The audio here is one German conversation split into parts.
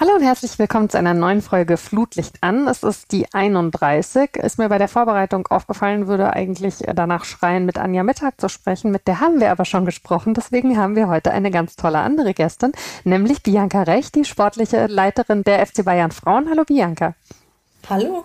Hallo und herzlich willkommen zu einer neuen Folge Flutlicht an. Es ist die 31. Ist mir bei der Vorbereitung aufgefallen, würde eigentlich danach schreien, mit Anja Mittag zu sprechen. Mit der haben wir aber schon gesprochen. Deswegen haben wir heute eine ganz tolle andere Gästin, nämlich Bianca Recht, die sportliche Leiterin der FC Bayern Frauen. Hallo Bianca. Hallo.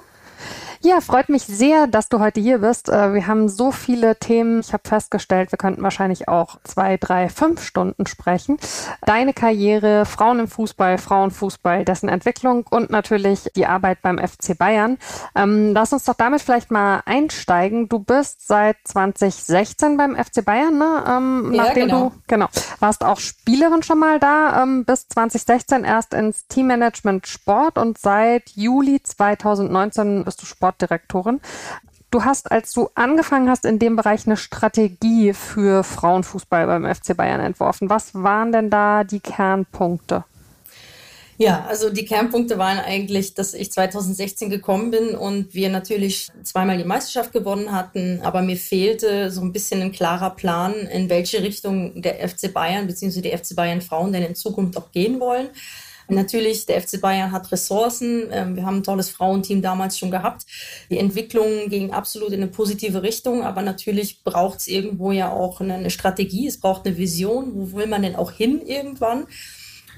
Ja, freut mich sehr, dass du heute hier bist. Äh, wir haben so viele Themen. Ich habe festgestellt, wir könnten wahrscheinlich auch zwei, drei, fünf Stunden sprechen. Deine Karriere, Frauen im Fußball, Frauenfußball, dessen Entwicklung und natürlich die Arbeit beim FC Bayern. Ähm, lass uns doch damit vielleicht mal einsteigen. Du bist seit 2016 beim FC Bayern, ne? Ähm, ja, nachdem genau. du genau warst auch Spielerin schon mal da. Ähm, bis 2016 erst ins Teammanagement Sport und seit Juli 2019 bist du Sport Sportdirektorin. Du hast, als du angefangen hast, in dem Bereich eine Strategie für Frauenfußball beim FC Bayern entworfen. Was waren denn da die Kernpunkte? Ja, also die Kernpunkte waren eigentlich, dass ich 2016 gekommen bin und wir natürlich zweimal die Meisterschaft gewonnen hatten, aber mir fehlte so ein bisschen ein klarer Plan, in welche Richtung der FC Bayern bzw. die FC Bayern Frauen denn in Zukunft auch gehen wollen. Natürlich, der FC Bayern hat Ressourcen. Ähm, wir haben ein tolles Frauenteam damals schon gehabt. Die Entwicklung ging absolut in eine positive Richtung, aber natürlich braucht es irgendwo ja auch eine Strategie. Es braucht eine Vision. Wo will man denn auch hin irgendwann?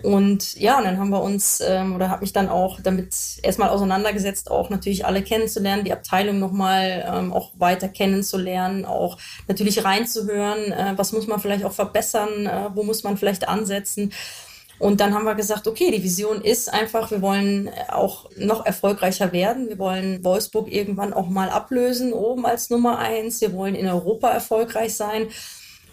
Und ja, und dann haben wir uns ähm, oder habe mich dann auch damit erstmal auseinandergesetzt, auch natürlich alle kennenzulernen, die Abteilung nochmal ähm, auch weiter kennenzulernen, auch natürlich reinzuhören, äh, was muss man vielleicht auch verbessern, äh, wo muss man vielleicht ansetzen. Und dann haben wir gesagt, okay, die Vision ist einfach, wir wollen auch noch erfolgreicher werden. Wir wollen Wolfsburg irgendwann auch mal ablösen, oben als Nummer eins. Wir wollen in Europa erfolgreich sein.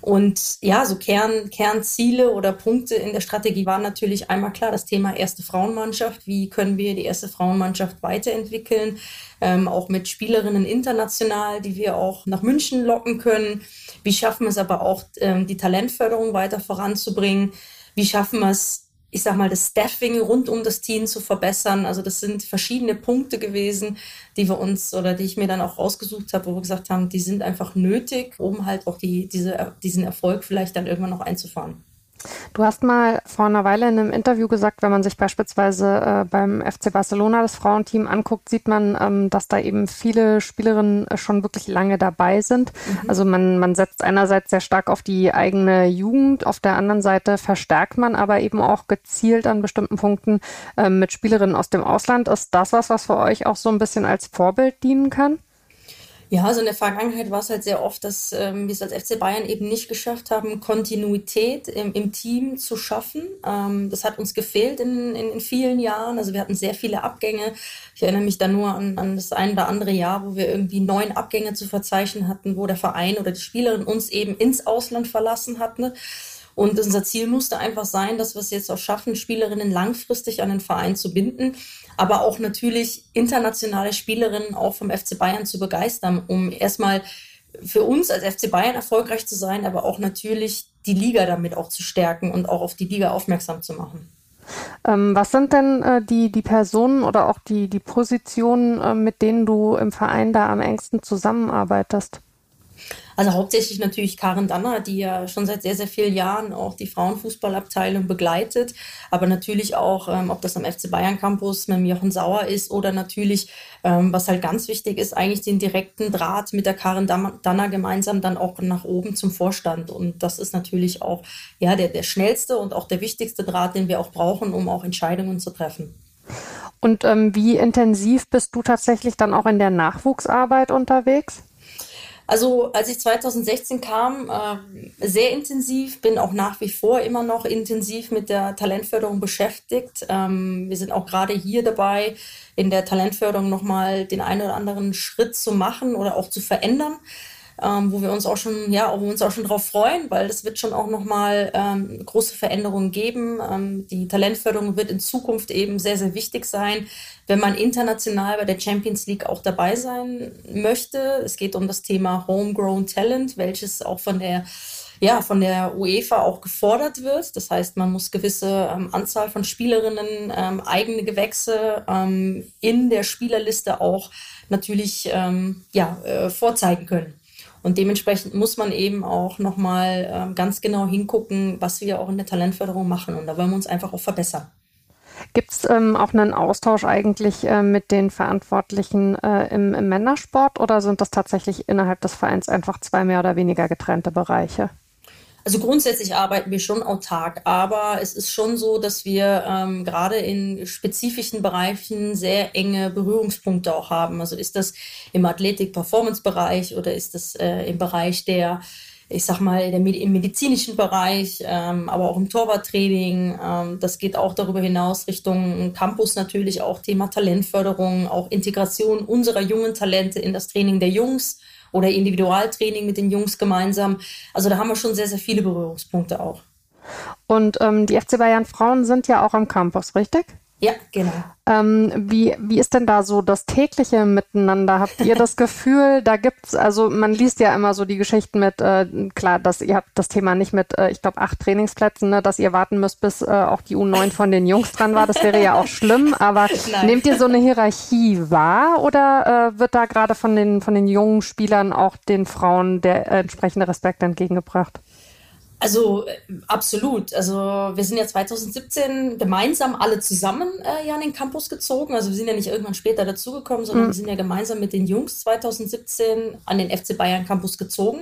Und ja, so Kern, Kernziele oder Punkte in der Strategie waren natürlich einmal klar das Thema erste Frauenmannschaft. Wie können wir die erste Frauenmannschaft weiterentwickeln? Ähm, auch mit Spielerinnen international, die wir auch nach München locken können. Wie schaffen wir es aber auch, ähm, die Talentförderung weiter voranzubringen? Wie schaffen wir es, ich sag mal, das Staffing rund um das Team zu verbessern? Also das sind verschiedene Punkte gewesen, die wir uns oder die ich mir dann auch rausgesucht habe, wo wir gesagt haben, die sind einfach nötig, um halt auch die, diese, diesen Erfolg vielleicht dann irgendwann noch einzufahren. Du hast mal vor einer Weile in einem Interview gesagt, wenn man sich beispielsweise äh, beim FC Barcelona das Frauenteam anguckt, sieht man, ähm, dass da eben viele Spielerinnen äh, schon wirklich lange dabei sind. Mhm. Also man, man setzt einerseits sehr stark auf die eigene Jugend, auf der anderen Seite verstärkt man aber eben auch gezielt an bestimmten Punkten äh, mit Spielerinnen aus dem Ausland. Ist das was, was für euch auch so ein bisschen als Vorbild dienen kann? Ja, also in der Vergangenheit war es halt sehr oft, dass ähm, wir es als FC Bayern eben nicht geschafft haben, Kontinuität im, im Team zu schaffen. Ähm, das hat uns gefehlt in, in, in, vielen Jahren. Also wir hatten sehr viele Abgänge. Ich erinnere mich da nur an, an das ein oder andere Jahr, wo wir irgendwie neun Abgänge zu verzeichnen hatten, wo der Verein oder die Spielerin uns eben ins Ausland verlassen hat. Ne? Und unser Ziel musste einfach sein, dass wir es jetzt auch schaffen, Spielerinnen langfristig an den Verein zu binden, aber auch natürlich internationale Spielerinnen auch vom FC Bayern zu begeistern, um erstmal für uns als FC Bayern erfolgreich zu sein, aber auch natürlich die Liga damit auch zu stärken und auch auf die Liga aufmerksam zu machen. Ähm, was sind denn äh, die, die Personen oder auch die, die Positionen, äh, mit denen du im Verein da am engsten zusammenarbeitest? Also hauptsächlich natürlich Karin Danner, die ja schon seit sehr, sehr vielen Jahren auch die Frauenfußballabteilung begleitet. Aber natürlich auch, ähm, ob das am FC Bayern Campus mit Jochen Sauer ist oder natürlich, ähm, was halt ganz wichtig ist, eigentlich den direkten Draht mit der Karin Danner gemeinsam dann auch nach oben zum Vorstand. Und das ist natürlich auch ja, der, der schnellste und auch der wichtigste Draht, den wir auch brauchen, um auch Entscheidungen zu treffen. Und ähm, wie intensiv bist du tatsächlich dann auch in der Nachwuchsarbeit unterwegs? Also als ich 2016 kam, äh, sehr intensiv, bin auch nach wie vor immer noch intensiv mit der Talentförderung beschäftigt. Ähm, wir sind auch gerade hier dabei, in der Talentförderung nochmal den einen oder anderen Schritt zu machen oder auch zu verändern ähm, wo wir uns auch schon, ja, wo wir uns auch schon drauf freuen, weil es wird schon auch nochmal ähm, große Veränderungen geben. Ähm, die Talentförderung wird in Zukunft eben sehr, sehr wichtig sein, wenn man international bei der Champions League auch dabei sein möchte. Es geht um das Thema Homegrown Talent, welches auch von der ja, von der UEFA auch gefordert wird. Das heißt, man muss gewisse ähm, Anzahl von Spielerinnen, ähm, eigene Gewächse ähm, in der Spielerliste auch natürlich ähm, ja, äh, vorzeigen können. Und dementsprechend muss man eben auch nochmal ähm, ganz genau hingucken, was wir auch in der Talentförderung machen. Und da wollen wir uns einfach auch verbessern. Gibt es ähm, auch einen Austausch eigentlich äh, mit den Verantwortlichen äh, im, im Männersport oder sind das tatsächlich innerhalb des Vereins einfach zwei mehr oder weniger getrennte Bereiche? Also grundsätzlich arbeiten wir schon autark, aber es ist schon so, dass wir ähm, gerade in spezifischen Bereichen sehr enge Berührungspunkte auch haben. Also ist das im Athletik-Performance-Bereich oder ist das äh, im Bereich der ich sag mal, im medizinischen Bereich, ähm, aber auch im Torwarttraining. Ähm, das geht auch darüber hinaus Richtung Campus natürlich, auch Thema Talentförderung, auch Integration unserer jungen Talente in das Training der Jungs oder Individualtraining mit den Jungs gemeinsam. Also da haben wir schon sehr, sehr viele Berührungspunkte auch. Und ähm, die FC Bayern Frauen sind ja auch am Campus, richtig? Ja, genau. Ähm, wie, wie ist denn da so das tägliche Miteinander? Habt ihr das Gefühl, da gibt's, also man liest ja immer so die Geschichten mit, äh, klar, dass ihr habt das Thema nicht mit, äh, ich glaube, acht Trainingsplätzen, ne, dass ihr warten müsst, bis äh, auch die U9 von den Jungs dran war. Das wäre ja auch schlimm, aber Nein. nehmt ihr so eine Hierarchie wahr oder äh, wird da gerade von den, von den jungen Spielern auch den Frauen der entsprechende Respekt entgegengebracht? Also äh, absolut. Also wir sind ja 2017 gemeinsam alle zusammen äh, ja an den Campus gezogen. Also wir sind ja nicht irgendwann später dazugekommen, sondern mhm. wir sind ja gemeinsam mit den Jungs 2017 an den FC Bayern Campus gezogen.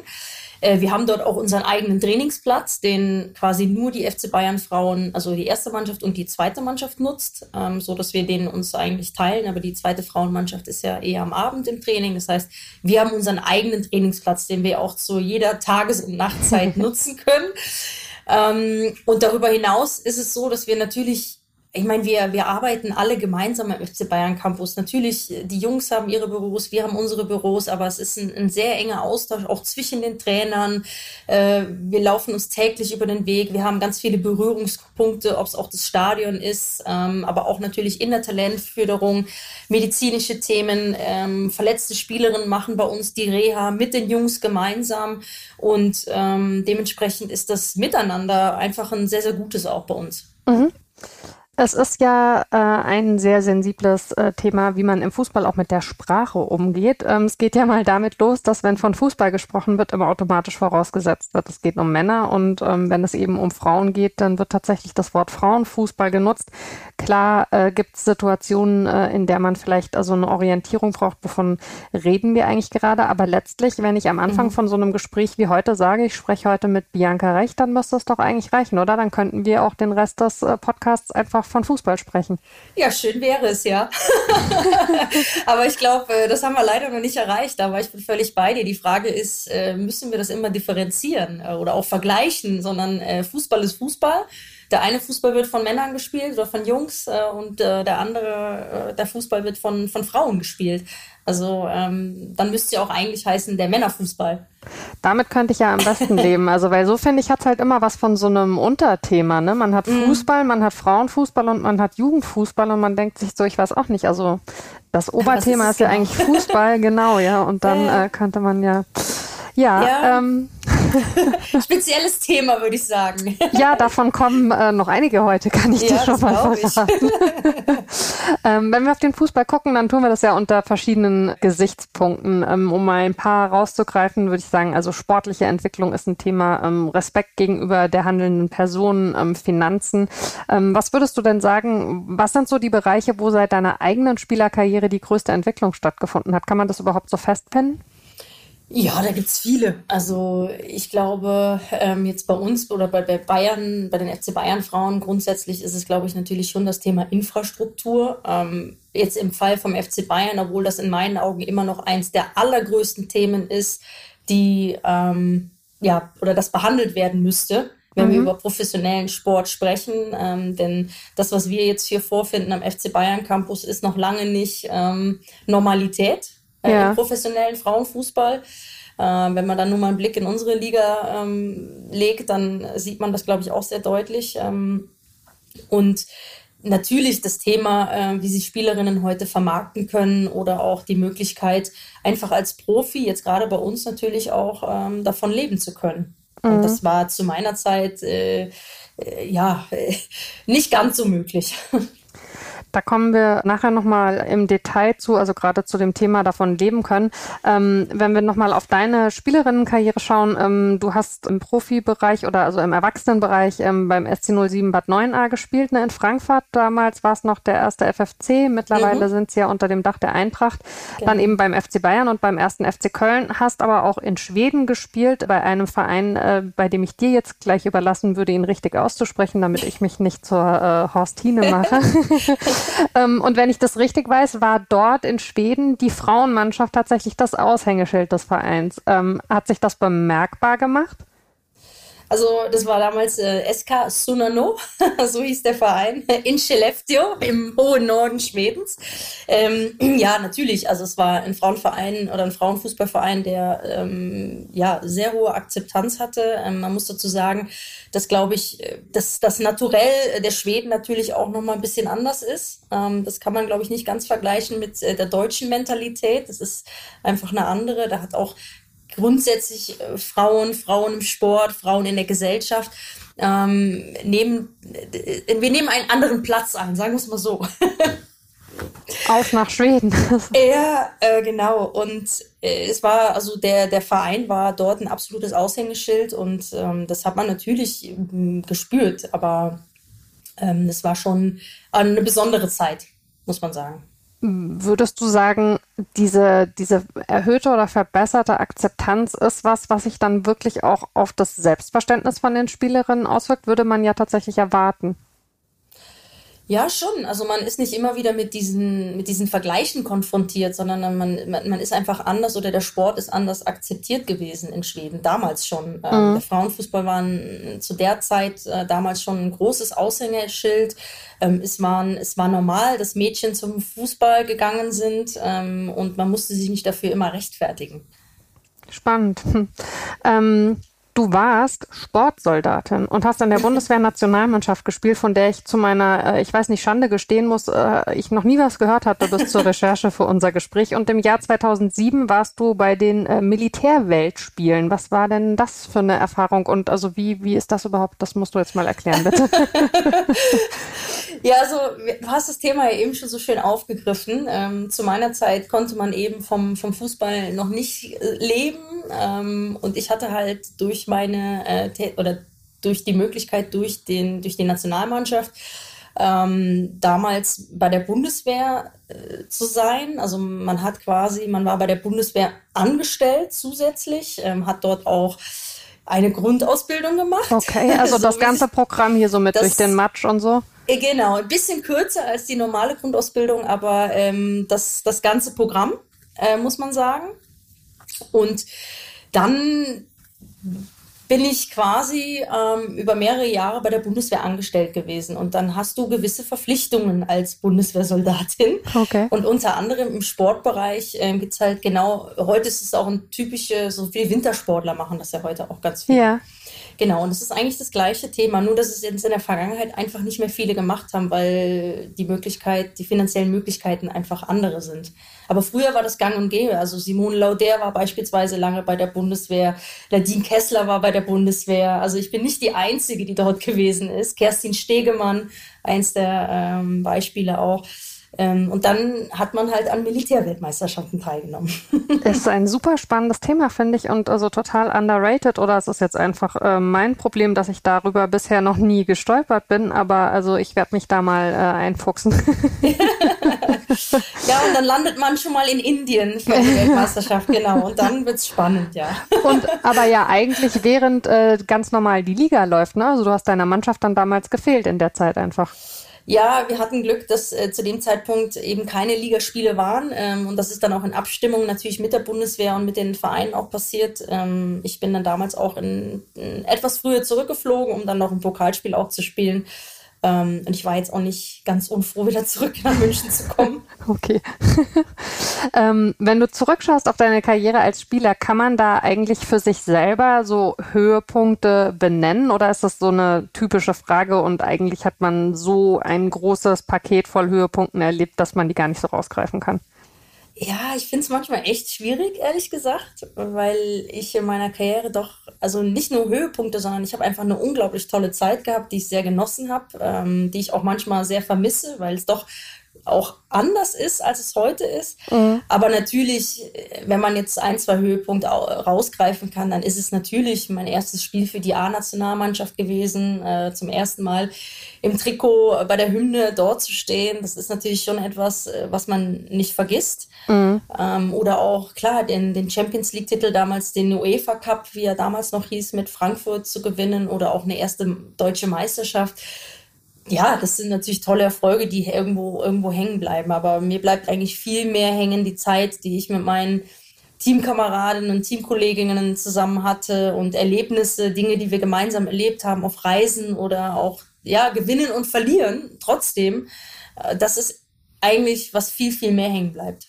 Äh, wir haben dort auch unseren eigenen Trainingsplatz, den quasi nur die FC Bayern Frauen, also die erste Mannschaft und die zweite Mannschaft nutzt, ähm, so dass wir den uns eigentlich teilen. Aber die zweite Frauenmannschaft ist ja eher am Abend im Training. Das heißt, wir haben unseren eigenen Trainingsplatz, den wir auch zu jeder Tages- und Nachtzeit nutzen können. Ähm, und darüber hinaus ist es so, dass wir natürlich ich meine, wir, wir arbeiten alle gemeinsam am FC Bayern Campus. Natürlich, die Jungs haben ihre Büros, wir haben unsere Büros, aber es ist ein, ein sehr enger Austausch auch zwischen den Trainern. Äh, wir laufen uns täglich über den Weg. Wir haben ganz viele Berührungspunkte, ob es auch das Stadion ist, ähm, aber auch natürlich in der Talentförderung, medizinische Themen. Ähm, verletzte Spielerinnen machen bei uns die Reha mit den Jungs gemeinsam und ähm, dementsprechend ist das Miteinander einfach ein sehr, sehr gutes auch bei uns. Mhm. Es ist ja äh, ein sehr sensibles äh, Thema, wie man im Fußball auch mit der Sprache umgeht. Ähm, es geht ja mal damit los, dass wenn von Fußball gesprochen wird, immer automatisch vorausgesetzt wird, es geht um Männer und ähm, wenn es eben um Frauen geht, dann wird tatsächlich das Wort Frauenfußball genutzt. Klar äh, gibt es Situationen, äh, in der man vielleicht also eine Orientierung braucht, wovon reden wir eigentlich gerade, aber letztlich, wenn ich am Anfang mhm. von so einem Gespräch wie heute sage, ich spreche heute mit Bianca Recht, dann müsste es doch eigentlich reichen, oder? Dann könnten wir auch den Rest des äh, Podcasts einfach von Fußball sprechen. Ja, schön wäre es, ja. Aber ich glaube, äh, das haben wir leider noch nicht erreicht. Aber ich bin völlig bei dir. Die Frage ist, äh, müssen wir das immer differenzieren äh, oder auch vergleichen, sondern Fußball ist Fußball. Der eine Fußball wird von Männern gespielt oder von Jungs und der andere, der Fußball wird von, von Frauen gespielt. Also ähm, dann müsste ja auch eigentlich heißen der Männerfußball. Damit könnte ich ja am besten leben. Also weil so finde ich hat halt immer was von so einem Unterthema. Ne? Man hat mhm. Fußball, man hat Frauenfußball und man hat Jugendfußball und man denkt sich so, ich weiß auch nicht. Also das Oberthema ist, ist, ja genau? eigentlich Fußball, genau, ja. Und dann äh, könnte man ja ja, ja. Ähm, spezielles Thema, würde ich sagen. Ja, davon kommen äh, noch einige heute, kann ich ja, dir schon mal verraten. ähm, wenn wir auf den Fußball gucken, dann tun wir das ja unter verschiedenen Gesichtspunkten. Ähm, um mal ein paar rauszugreifen, würde ich sagen, also sportliche Entwicklung ist ein Thema, ähm, Respekt gegenüber der handelnden Person, ähm, Finanzen. Ähm, was würdest du denn sagen, was sind so die Bereiche, wo seit deiner eigenen Spielerkarriere die größte Entwicklung stattgefunden hat? Kann man das überhaupt so festfinden? Ja, da gibt's viele. Also ich glaube, ähm, jetzt bei uns oder bei, bei Bayern, bei den FC Bayern Frauen grundsätzlich ist es, glaube ich, natürlich schon das Thema Infrastruktur. Ähm, jetzt im Fall vom FC Bayern, obwohl das in meinen Augen immer noch eins der allergrößten Themen ist, die ähm, ja oder das behandelt werden müsste wenn mhm. wir über professionellen Sport sprechen. Ähm, denn das, was wir jetzt hier vorfinden am FC Bayern Campus, ist noch lange nicht ähm, Normalität ja. im professionellen Frauenfußball. Äh, wenn man dann nur mal einen Blick in unsere Liga ähm, legt, dann sieht man das, glaube ich, auch sehr deutlich. Ähm, und natürlich das Thema, äh, wie sich Spielerinnen heute vermarkten können oder auch die Möglichkeit, einfach als Profi, jetzt gerade bei uns natürlich auch, ähm, davon leben zu können. Mhm. Und das war zu meiner Zeit äh, äh ja nicht ganz so möglich. Da kommen wir nachher nochmal im Detail zu, also gerade zu dem Thema davon leben können. Ähm, wenn wir nochmal auf deine Spielerinnenkarriere schauen, ähm, du hast im Profibereich oder also im Erwachsenenbereich ähm, beim SC 07 Bad 9a gespielt, ne, in Frankfurt. Damals war es noch der erste FFC, mittlerweile mhm. sind sie ja unter dem Dach der Eintracht. Genau. Dann eben beim FC Bayern und beim ersten FC Köln, hast aber auch in Schweden gespielt, bei einem Verein, äh, bei dem ich dir jetzt gleich überlassen würde, ihn richtig auszusprechen, damit ich mich nicht zur äh, Horstine mache. ähm, und wenn ich das richtig weiß, war dort in Schweden die Frauenmannschaft tatsächlich das Aushängeschild des Vereins. Ähm, hat sich das bemerkbar gemacht? Also das war damals äh, SK Sunano, so hieß der Verein, in Skellefteå im hohen Norden Schwedens. Ähm, ja, natürlich, also es war ein Frauenverein oder ein Frauenfußballverein, der ähm, ja sehr hohe Akzeptanz hatte. Ähm, man muss dazu sagen, dass, glaube ich, dass das Naturell der Schweden natürlich auch nochmal ein bisschen anders ist. Ähm, das kann man, glaube ich, nicht ganz vergleichen mit äh, der deutschen Mentalität. Das ist einfach eine andere. Da hat auch grundsätzlich äh, Frauen, Frauen im Sport, Frauen in der Gesellschaft ähm, nehmen, äh, wir nehmen einen anderen Platz ein, sagen wir es mal so. Auf nach Schweden. ja, äh, genau. Und äh, es war, also der, der Verein war dort ein absolutes Aushängeschild und ähm, das hat man natürlich ähm, gespürt, aber ähm, es war schon eine besondere Zeit, muss man sagen. Würdest du sagen, diese, diese erhöhte oder verbesserte Akzeptanz ist was, was sich dann wirklich auch auf das Selbstverständnis von den Spielerinnen auswirkt? Würde man ja tatsächlich erwarten. Ja, schon. Also man ist nicht immer wieder mit diesen, mit diesen Vergleichen konfrontiert, sondern man, man, man ist einfach anders oder der Sport ist anders akzeptiert gewesen in Schweden, damals schon. Ähm, mhm. der Frauenfußball war zu der Zeit äh, damals schon ein großes Aushängeschild. Ähm, es, waren, es war normal, dass Mädchen zum Fußball gegangen sind ähm, und man musste sich nicht dafür immer rechtfertigen. Spannend. Ähm, Du warst Sportsoldatin und hast an der Bundeswehr-Nationalmannschaft gespielt, von der ich zu meiner, äh, ich weiß nicht, Schande gestehen muss, äh, ich noch nie was gehört hatte bis zur Recherche für unser Gespräch. Und im Jahr 2007 warst du bei den äh, Militärweltspielen. Was war denn das für eine Erfahrung und also wie, wie ist das überhaupt? Das musst du jetzt mal erklären, bitte. ja, also du hast das Thema ja eben schon so schön aufgegriffen. Ähm, zu meiner Zeit konnte man eben vom, vom Fußball noch nicht leben ähm, und ich hatte halt durch meine äh, oder durch die Möglichkeit durch den durch die Nationalmannschaft ähm, damals bei der Bundeswehr äh, zu sein. Also man hat quasi, man war bei der Bundeswehr angestellt zusätzlich, ähm, hat dort auch eine Grundausbildung gemacht. Okay, also so das ganze Programm hier so mit das, durch den Matsch und so. Äh, genau, ein bisschen kürzer als die normale Grundausbildung, aber ähm, das, das ganze Programm, äh, muss man sagen. Und dann bin ich quasi ähm, über mehrere Jahre bei der Bundeswehr angestellt gewesen. Und dann hast du gewisse Verpflichtungen als Bundeswehrsoldatin. Okay. Und unter anderem im Sportbereich äh, gibt es halt genau, heute ist es auch ein typische, so viele Wintersportler machen das ja heute auch ganz viel. Ja. Genau, und es ist eigentlich das gleiche Thema, nur dass es jetzt in der Vergangenheit einfach nicht mehr viele gemacht haben, weil die Möglichkeit, die finanziellen Möglichkeiten einfach andere sind. Aber früher war das gang und gäbe. Also Simone Lauder war beispielsweise lange bei der Bundeswehr, Nadine Kessler war bei der Bundeswehr. Also ich bin nicht die Einzige, die dort gewesen ist. Kerstin Stegemann, eins der ähm, Beispiele auch. Ähm, und dann hat man halt an Militärweltmeisterschaften teilgenommen. Das ist ein super spannendes Thema, finde ich, und also total underrated. Oder es ist jetzt einfach äh, mein Problem, dass ich darüber bisher noch nie gestolpert bin. Aber also ich werde mich da mal äh, einfuchsen. ja, und dann landet man schon mal in Indien für die Weltmeisterschaft, genau. Und dann wird es spannend, ja. Und aber ja eigentlich während äh, ganz normal die Liga läuft, ne? Also du hast deiner Mannschaft dann damals gefehlt in der Zeit einfach. Ja, wir hatten Glück, dass äh, zu dem Zeitpunkt eben keine Ligaspiele waren. Ähm, und das ist dann auch in Abstimmung natürlich mit der Bundeswehr und mit den Vereinen auch passiert. Ähm, ich bin dann damals auch in, in etwas früher zurückgeflogen, um dann noch ein Pokalspiel auch zu spielen. Ähm, und ich war jetzt auch nicht ganz unfroh, wieder zurück nach München zu kommen. Okay. ähm, wenn du zurückschaust auf deine Karriere als Spieler, kann man da eigentlich für sich selber so Höhepunkte benennen oder ist das so eine typische Frage und eigentlich hat man so ein großes Paket voll Höhepunkten erlebt, dass man die gar nicht so rausgreifen kann? Ja, ich finde es manchmal echt schwierig, ehrlich gesagt, weil ich in meiner Karriere doch, also nicht nur Höhepunkte, sondern ich habe einfach eine unglaublich tolle Zeit gehabt, die ich sehr genossen habe, ähm, die ich auch manchmal sehr vermisse, weil es doch auch anders ist, als es heute ist. Mhm. Aber natürlich, wenn man jetzt ein, zwei Höhepunkte rausgreifen kann, dann ist es natürlich mein erstes Spiel für die A-Nationalmannschaft gewesen, äh, zum ersten Mal im Trikot bei der Hymne dort zu stehen. Das ist natürlich schon etwas, äh, was man nicht vergisst. Mhm. Ähm, oder auch, klar, den, den Champions League-Titel damals, den UEFA Cup, wie er damals noch hieß, mit Frankfurt zu gewinnen oder auch eine erste deutsche Meisterschaft ja, das sind natürlich tolle Erfolge, die irgendwo, irgendwo hängen bleiben. Aber mir bleibt eigentlich viel mehr hängen die Zeit, die ich mit meinen Teamkameradinnen und Teamkolleginnen zusammen hatte und Erlebnisse, Dinge, die wir gemeinsam erlebt haben auf Reisen oder auch ja, gewinnen und verlieren. Trotzdem, äh, das ist eigentlich, was viel, viel mehr hängen bleibt.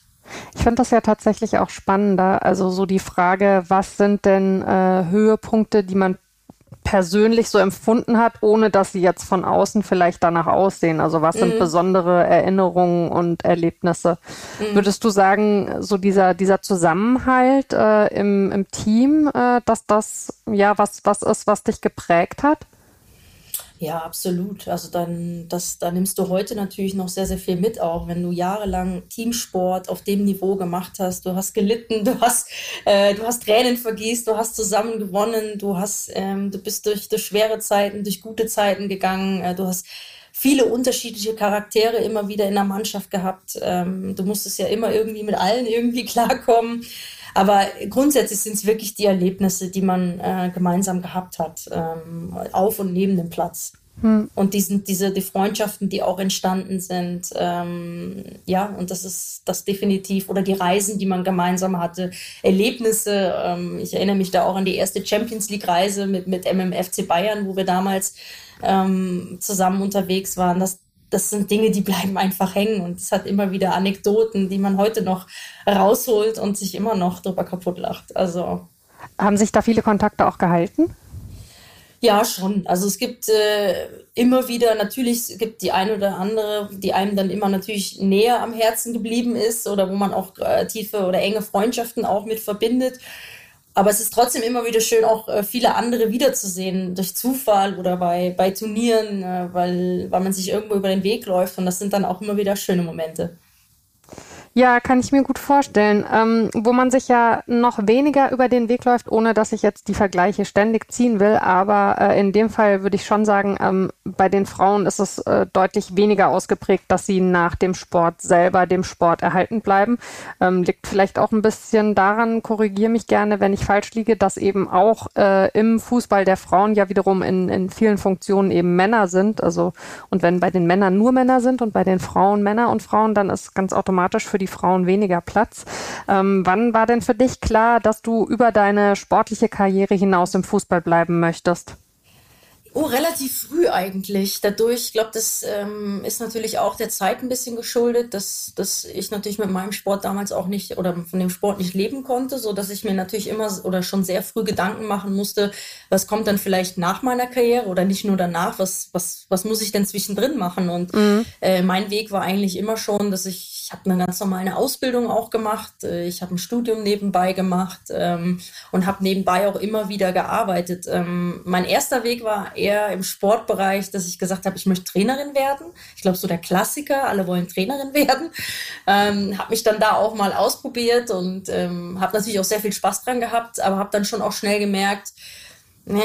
Ich finde das ja tatsächlich auch spannender. Also so die Frage, was sind denn äh, Höhepunkte, die man persönlich so empfunden hat, ohne dass sie jetzt von außen vielleicht danach aussehen? Also was sind mhm. besondere Erinnerungen und Erlebnisse? Mhm. Würdest du sagen, so dieser, dieser Zusammenhalt äh, im, im Team, äh, dass das ja was, was ist, was dich geprägt hat? Ja, absolut. Also dann, das, da nimmst du heute natürlich noch sehr, sehr viel mit, auch wenn du jahrelang Teamsport auf dem Niveau gemacht hast. Du hast gelitten, du hast, äh, du hast Tränen vergießt, du hast zusammen gewonnen, du hast, ähm, du bist durch, durch schwere Zeiten, durch gute Zeiten gegangen, äh, du hast viele unterschiedliche Charaktere immer wieder in der Mannschaft gehabt. Ähm, du musstest ja immer irgendwie mit allen irgendwie klarkommen. Aber grundsätzlich sind es wirklich die Erlebnisse, die man äh, gemeinsam gehabt hat, ähm, auf und neben dem Platz. Hm. Und diesen, diese die Freundschaften, die auch entstanden sind, ähm, ja, und das ist das definitiv, oder die Reisen, die man gemeinsam hatte, Erlebnisse. Ähm, ich erinnere mich da auch an die erste Champions League-Reise mit, mit MMFC Bayern, wo wir damals ähm, zusammen unterwegs waren. Das, das sind Dinge, die bleiben einfach hängen und es hat immer wieder Anekdoten, die man heute noch rausholt und sich immer noch drüber kaputt lacht. Also haben sich da viele Kontakte auch gehalten? Ja, schon. Also es gibt äh, immer wieder, natürlich es gibt die eine oder andere, die einem dann immer natürlich näher am Herzen geblieben ist oder wo man auch äh, tiefe oder enge Freundschaften auch mit verbindet. Aber es ist trotzdem immer wieder schön, auch äh, viele andere wiederzusehen, durch Zufall oder bei, bei Turnieren, äh, weil, weil man sich irgendwo über den Weg läuft. Und das sind dann auch immer wieder schöne Momente. Ja, kann ich mir gut vorstellen. Ähm, wo man sich ja noch weniger über den Weg läuft, ohne dass ich jetzt die Vergleiche ständig ziehen will. Aber äh, in dem Fall würde ich schon sagen, ähm, bei den Frauen ist es äh, deutlich weniger ausgeprägt, dass sie nach dem Sport selber dem Sport erhalten bleiben. Ähm, liegt vielleicht auch ein bisschen daran, korrigiere mich gerne, wenn ich falsch liege, dass eben auch äh, im Fußball der Frauen ja wiederum in, in vielen Funktionen eben Männer sind. Also, und wenn bei den Männern nur Männer sind und bei den Frauen Männer und Frauen, dann ist ganz automatisch für die Frauen weniger Platz. Ähm, wann war denn für dich klar, dass du über deine sportliche Karriere hinaus im Fußball bleiben möchtest? Oh, relativ früh eigentlich. Dadurch, ich glaube, das ähm, ist natürlich auch der Zeit ein bisschen geschuldet, dass, dass ich natürlich mit meinem Sport damals auch nicht oder von dem Sport nicht leben konnte, so dass ich mir natürlich immer oder schon sehr früh Gedanken machen musste, was kommt dann vielleicht nach meiner Karriere oder nicht nur danach, was, was, was muss ich denn zwischendrin machen? Und mhm. äh, mein Weg war eigentlich immer schon, dass ich ich habe eine ganz normale Ausbildung auch gemacht. Äh, ich habe ein Studium nebenbei gemacht ähm, und habe nebenbei auch immer wieder gearbeitet. Ähm, mein erster Weg war eher im Sportbereich, dass ich gesagt habe, ich möchte Trainerin werden. Ich glaube, so der Klassiker, alle wollen Trainerin werden. Ähm, habe mich dann da auch mal ausprobiert und ähm, habe natürlich auch sehr viel Spaß dran gehabt, aber habe dann schon auch schnell gemerkt, ne,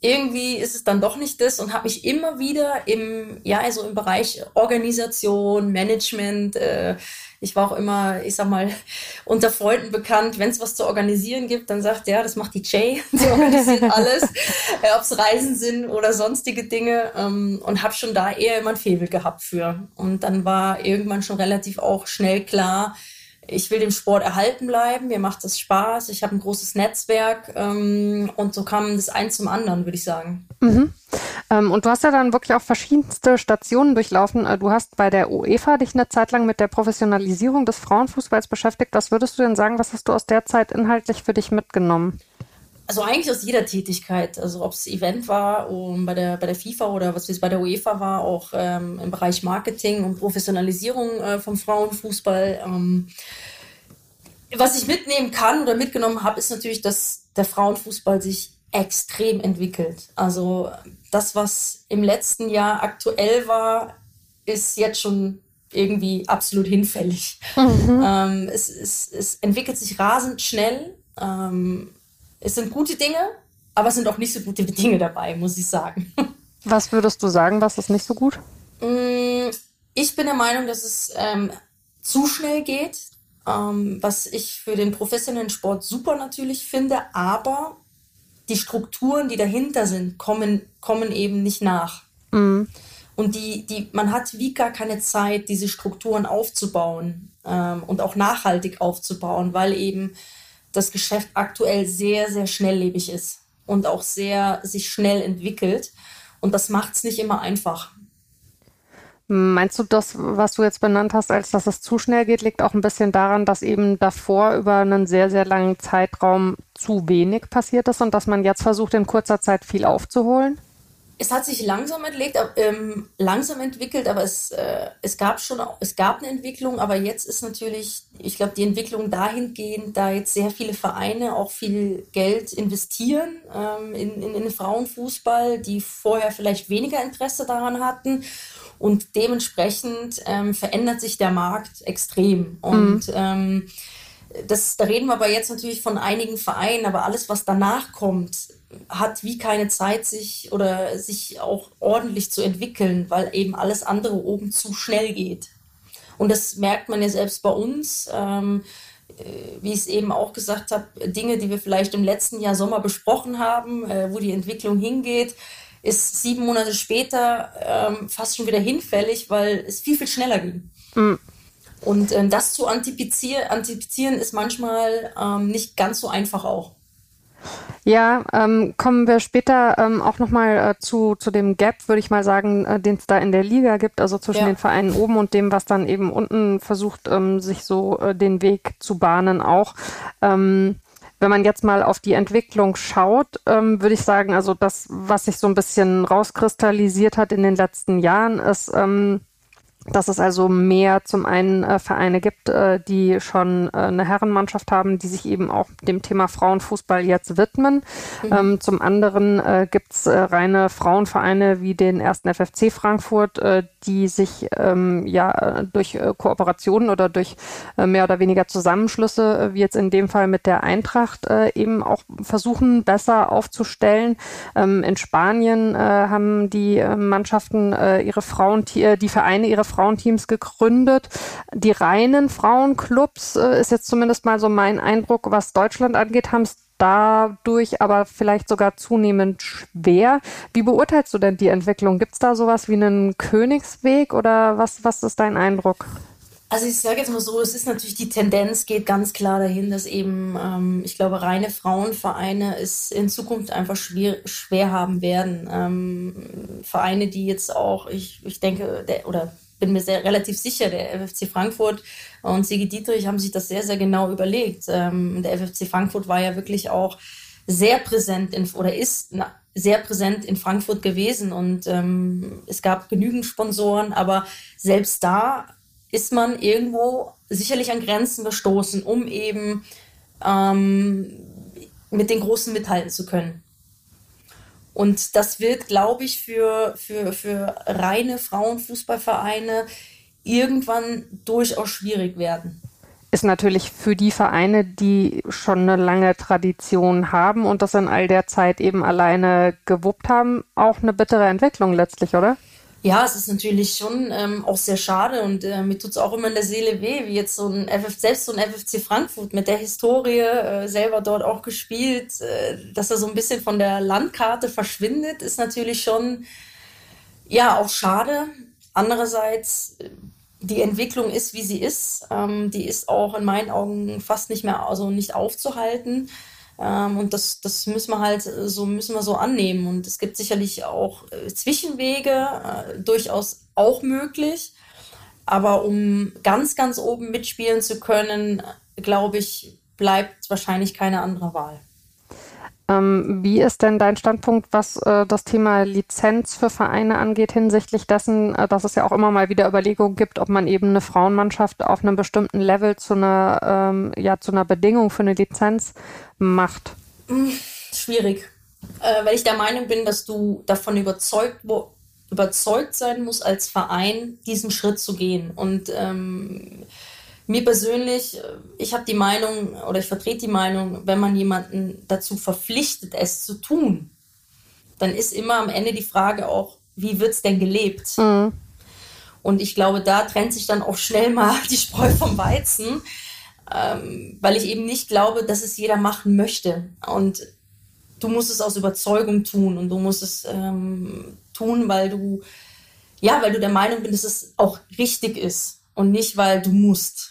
irgendwie ist es dann doch nicht das und habe mich immer wieder im, ja, also im Bereich Organisation, Management, äh, ich war auch immer, ich sag mal, unter Freunden bekannt, wenn es was zu organisieren gibt, dann sagt ja, das macht die Jay, die organisiert alles, äh, ob es Reisen sind oder sonstige Dinge. Ähm, und habe schon da eher immer ein Febel gehabt für. Und dann war irgendwann schon relativ auch schnell klar, ich will dem Sport erhalten bleiben, mir macht es Spaß, ich habe ein großes Netzwerk ähm, und so kam das eins zum anderen, würde ich sagen. Mhm. Ähm, und du hast ja dann wirklich auch verschiedenste Stationen durchlaufen. Äh, du hast bei der UEFA dich eine Zeit lang mit der Professionalisierung des Frauenfußballs beschäftigt. Was würdest du denn sagen, was hast du aus der Zeit inhaltlich für dich mitgenommen? Also eigentlich aus jeder Tätigkeit, also ob es Event war um, bei, der, bei der FIFA oder was es bei der UEFA war, auch ähm, im Bereich Marketing und Professionalisierung äh, vom Frauenfußball. Ähm, was ich mitnehmen kann oder mitgenommen habe, ist natürlich, dass der Frauenfußball sich extrem entwickelt. Also das, was im letzten Jahr aktuell war, ist jetzt schon irgendwie absolut hinfällig. Mhm. Ähm, es, es, es entwickelt sich rasend schnell. Ähm, es sind gute Dinge, aber es sind auch nicht so gute Dinge dabei, muss ich sagen. Was würdest du sagen, was ist nicht so gut? Mm, ich bin der Meinung, dass es ähm, zu schnell geht, ähm, was ich für den professionellen Sport super natürlich finde, aber die Strukturen, die dahinter sind, kommen, kommen eben nicht nach. Mhm. Und die, die, man hat wie gar keine Zeit, diese Strukturen aufzubauen ähm, und auch nachhaltig aufzubauen, weil eben das Geschäft aktuell sehr, sehr schnelllebig ist und auch sehr sich schnell entwickelt. Und das macht es nicht immer einfach. Meinst du, das, was du jetzt benannt hast, als dass es zu schnell geht, liegt auch ein bisschen daran, dass eben davor über einen sehr, sehr langen Zeitraum zu wenig passiert ist und dass man jetzt versucht, in kurzer Zeit viel aufzuholen? Es hat sich langsam, entlegt, ähm, langsam entwickelt, aber es, äh, es gab schon, es gab eine Entwicklung, aber jetzt ist natürlich, ich glaube, die Entwicklung dahingehend, da jetzt sehr viele Vereine auch viel Geld investieren ähm, in, in, in den Frauenfußball, die vorher vielleicht weniger Interesse daran hatten und dementsprechend ähm, verändert sich der Markt extrem. Und mhm. ähm, das, da reden wir aber jetzt natürlich von einigen Vereinen, aber alles, was danach kommt, hat wie keine Zeit, sich oder sich auch ordentlich zu entwickeln, weil eben alles andere oben zu schnell geht. Und das merkt man ja selbst bei uns. Ähm, äh, wie ich es eben auch gesagt habe, Dinge, die wir vielleicht im letzten Jahr Sommer besprochen haben, äh, wo die Entwicklung hingeht, ist sieben Monate später ähm, fast schon wieder hinfällig, weil es viel, viel schneller ging. Mhm. Und ähm, das zu antizipieren, antizipieren ist manchmal ähm, nicht ganz so einfach auch. Ja, ähm, kommen wir später ähm, auch nochmal äh, zu, zu dem Gap, würde ich mal sagen, äh, den es da in der Liga gibt, also zwischen ja. den Vereinen oben und dem, was dann eben unten versucht, ähm, sich so äh, den Weg zu bahnen auch. Ähm, wenn man jetzt mal auf die Entwicklung schaut, ähm, würde ich sagen, also das, was sich so ein bisschen rauskristallisiert hat in den letzten Jahren, ist, ähm, dass es also mehr zum einen äh, Vereine gibt, äh, die schon äh, eine Herrenmannschaft haben, die sich eben auch dem Thema Frauenfußball jetzt widmen. Mhm. Ähm, zum anderen äh, gibt es äh, reine Frauenvereine wie den ersten FFC Frankfurt, äh, die sich ähm, ja durch Kooperationen oder durch mehr oder weniger Zusammenschlüsse, wie jetzt in dem Fall mit der Eintracht, eben auch versuchen, besser aufzustellen. Ähm, in Spanien haben die Mannschaften ihre Frauen, die Vereine ihre Frauenteams gegründet. Die reinen Frauenclubs äh, ist jetzt zumindest mal so mein Eindruck, was Deutschland angeht, haben es dadurch aber vielleicht sogar zunehmend schwer. Wie beurteilst du denn die Entwicklung? Gibt es da sowas wie einen Königsweg oder was, was ist dein Eindruck? Also ich sage jetzt mal so, es ist natürlich die Tendenz geht ganz klar dahin, dass eben, ähm, ich glaube, reine Frauenvereine es in Zukunft einfach schwer, schwer haben werden. Ähm, Vereine, die jetzt auch, ich, ich denke, der, oder bin mir sehr relativ sicher, der FFC Frankfurt und Sigi Dietrich haben sich das sehr, sehr genau überlegt. Ähm, der FFC Frankfurt war ja wirklich auch sehr präsent in, oder ist na, sehr präsent in Frankfurt gewesen und ähm, es gab genügend Sponsoren, aber selbst da ist man irgendwo sicherlich an Grenzen gestoßen, um eben ähm, mit den Großen mithalten zu können. Und das wird, glaube ich, für, für, für reine Frauenfußballvereine irgendwann durchaus schwierig werden. Ist natürlich für die Vereine, die schon eine lange Tradition haben und das in all der Zeit eben alleine gewuppt haben, auch eine bittere Entwicklung letztlich, oder? Ja, es ist natürlich schon ähm, auch sehr schade und äh, mir tut es auch immer in der Seele weh, wie jetzt so ein FF, selbst so ein FFC Frankfurt mit der Historie äh, selber dort auch gespielt, äh, dass er so ein bisschen von der Landkarte verschwindet, ist natürlich schon ja auch schade. Andererseits, die Entwicklung ist, wie sie ist. Ähm, die ist auch in meinen Augen fast nicht mehr, also nicht aufzuhalten. Ähm, und das, das müssen wir halt so, müssen wir so annehmen. Und es gibt sicherlich auch äh, Zwischenwege, äh, durchaus auch möglich. Aber um ganz, ganz oben mitspielen zu können, glaube ich, bleibt wahrscheinlich keine andere Wahl. Ähm, wie ist denn dein Standpunkt, was äh, das Thema Lizenz für Vereine angeht, hinsichtlich dessen, äh, dass es ja auch immer mal wieder Überlegungen gibt, ob man eben eine Frauenmannschaft auf einem bestimmten Level zu einer, ähm, ja, zu einer Bedingung für eine Lizenz macht? Hm, schwierig, äh, weil ich der Meinung bin, dass du davon überzeugt überzeugt sein muss, als Verein diesen Schritt zu gehen. Und ähm, mir persönlich, äh, ich habe die Meinung oder ich vertrete die Meinung, wenn man jemanden dazu verpflichtet, es zu tun, dann ist immer am Ende die Frage auch, wie wird es denn gelebt? Mhm. Und ich glaube, da trennt sich dann auch schnell mal die Spreu vom Weizen, ähm, weil ich eben nicht glaube, dass es jeder machen möchte. Und du musst es aus Überzeugung tun und du musst es ähm, tun, weil du, ja, weil du der Meinung bist, dass es auch richtig ist und nicht, weil du musst.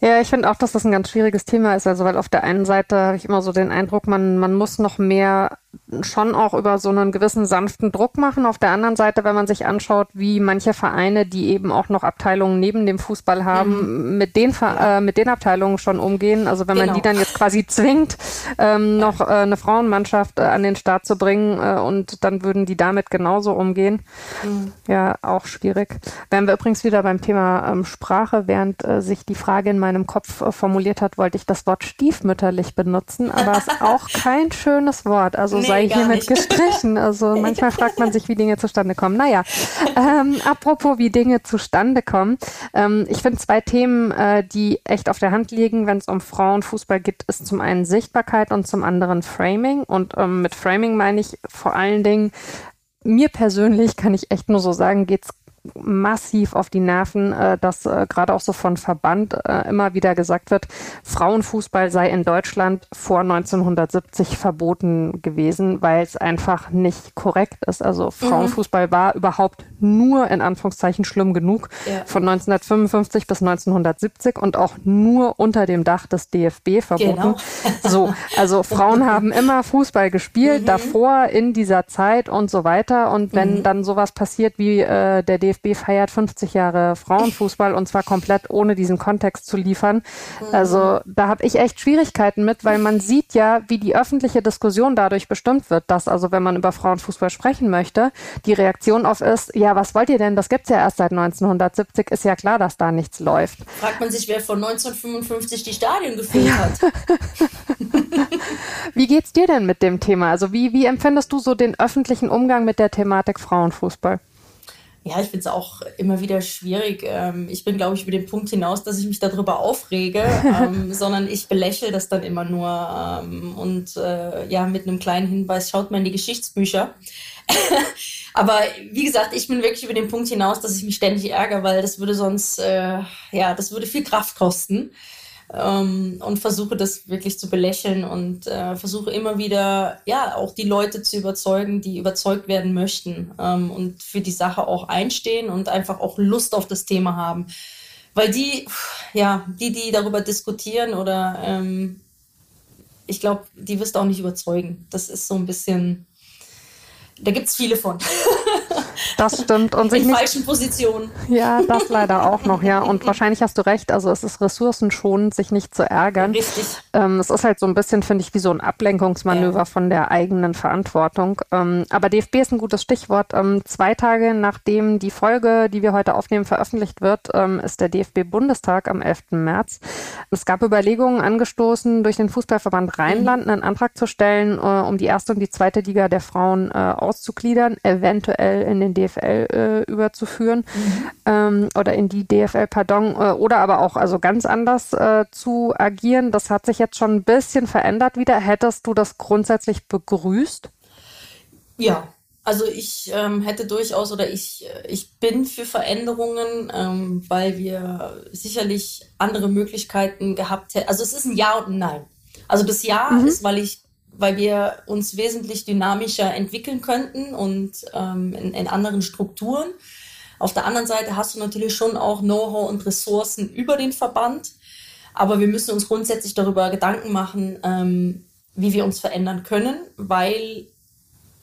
Ja, ich finde auch, dass das ein ganz schwieriges Thema ist. Also, weil auf der einen Seite habe ich immer so den Eindruck, man, man muss noch mehr schon auch über so einen gewissen sanften Druck machen. Auf der anderen Seite, wenn man sich anschaut, wie manche Vereine, die eben auch noch Abteilungen neben dem Fußball haben, mhm. mit, den, äh, mit den Abteilungen schon umgehen. Also wenn genau. man die dann jetzt quasi zwingt, ähm, noch äh, eine Frauenmannschaft äh, an den Start zu bringen äh, und dann würden die damit genauso umgehen. Mhm. Ja, auch schwierig. Wären wir übrigens wieder beim Thema ähm, Sprache, während äh, sich die Frage in meinem Kopf äh, formuliert hat, wollte ich das Wort stiefmütterlich benutzen, aber es ist auch kein schönes Wort. Also nee, sei hiermit gestrichen. Also manchmal fragt man sich, wie Dinge zustande kommen. Naja, ähm, apropos, wie Dinge zustande kommen. Ähm, ich finde zwei Themen, äh, die echt auf der Hand liegen, wenn es um Frauenfußball geht, ist zum einen Sichtbarkeit und zum anderen Framing. Und ähm, mit Framing meine ich vor allen Dingen, mir persönlich kann ich echt nur so sagen, geht es massiv auf die Nerven, äh, dass äh, gerade auch so von Verband äh, immer wieder gesagt wird, Frauenfußball sei in Deutschland vor 1970 verboten gewesen, weil es einfach nicht korrekt ist. Also mhm. Frauenfußball war überhaupt nur in Anführungszeichen schlimm genug ja. von 1955 bis 1970 und auch nur unter dem Dach des DFB verboten. Genau. So, also Frauen haben immer Fußball gespielt, mhm. davor in dieser Zeit und so weiter. Und wenn mhm. dann sowas passiert wie äh, der DFB DFB feiert 50 Jahre Frauenfußball und zwar komplett ohne diesen Kontext zu liefern. Mhm. Also da habe ich echt Schwierigkeiten mit, weil man sieht ja, wie die öffentliche Diskussion dadurch bestimmt wird, dass also wenn man über Frauenfußball sprechen möchte, die Reaktion auf ist, ja, was wollt ihr denn? Das gibt's ja erst seit 1970, ist ja klar, dass da nichts läuft. Fragt man sich, wer von 1955 die Stadien gefüllt ja. hat. wie geht's dir denn mit dem Thema? Also wie, wie empfindest du so den öffentlichen Umgang mit der Thematik Frauenfußball? Ja, ich finde es auch immer wieder schwierig. Ähm, ich bin, glaube ich, über den Punkt hinaus, dass ich mich darüber aufrege, ähm, sondern ich belächle das dann immer nur. Ähm, und äh, ja, mit einem kleinen Hinweis, schaut mal in die Geschichtsbücher. Aber wie gesagt, ich bin wirklich über den Punkt hinaus, dass ich mich ständig ärgere, weil das würde sonst, äh, ja, das würde viel Kraft kosten ähm, und versuche das wirklich zu belächeln und äh, versuche immer wieder, ja, auch die Leute zu überzeugen, die überzeugt werden möchten ähm, und für die Sache auch einstehen und einfach auch Lust auf das Thema haben. Weil die, ja, die, die darüber diskutieren oder ähm, ich glaube, die wirst du auch nicht überzeugen. Das ist so ein bisschen, da gibt es viele von. Das stimmt. Und sich In nicht, falschen Positionen. Ja, das leider auch noch, ja. Und wahrscheinlich hast du recht. Also es ist ressourcenschonend, sich nicht zu ärgern. Richtig. Ähm, es ist halt so ein bisschen, finde ich, wie so ein Ablenkungsmanöver ja. von der eigenen Verantwortung. Ähm, aber DFB ist ein gutes Stichwort. Ähm, zwei Tage nachdem die Folge, die wir heute aufnehmen, veröffentlicht wird, ähm, ist der DFB-Bundestag am 11. März. Es gab Überlegungen angestoßen, durch den Fußballverband Rheinland mhm. einen Antrag zu stellen, äh, um die erste und die zweite Liga der Frauen äh, auszugliedern, eventuell in den DFL äh, überzuführen mhm. ähm, oder in die DFL, pardon, äh, oder aber auch also ganz anders äh, zu agieren. Das hat sich jetzt schon ein bisschen verändert wieder. Hättest du das grundsätzlich begrüßt? Ja, also ich ähm, hätte durchaus oder ich, äh, ich bin für Veränderungen, ähm, weil wir sicherlich andere Möglichkeiten gehabt hätten. Also es ist ein Ja und ein Nein. Also das Ja mhm. ist, weil ich weil wir uns wesentlich dynamischer entwickeln könnten und ähm, in, in anderen Strukturen. Auf der anderen Seite hast du natürlich schon auch Know-how und Ressourcen über den Verband, aber wir müssen uns grundsätzlich darüber Gedanken machen, ähm, wie wir uns verändern können, weil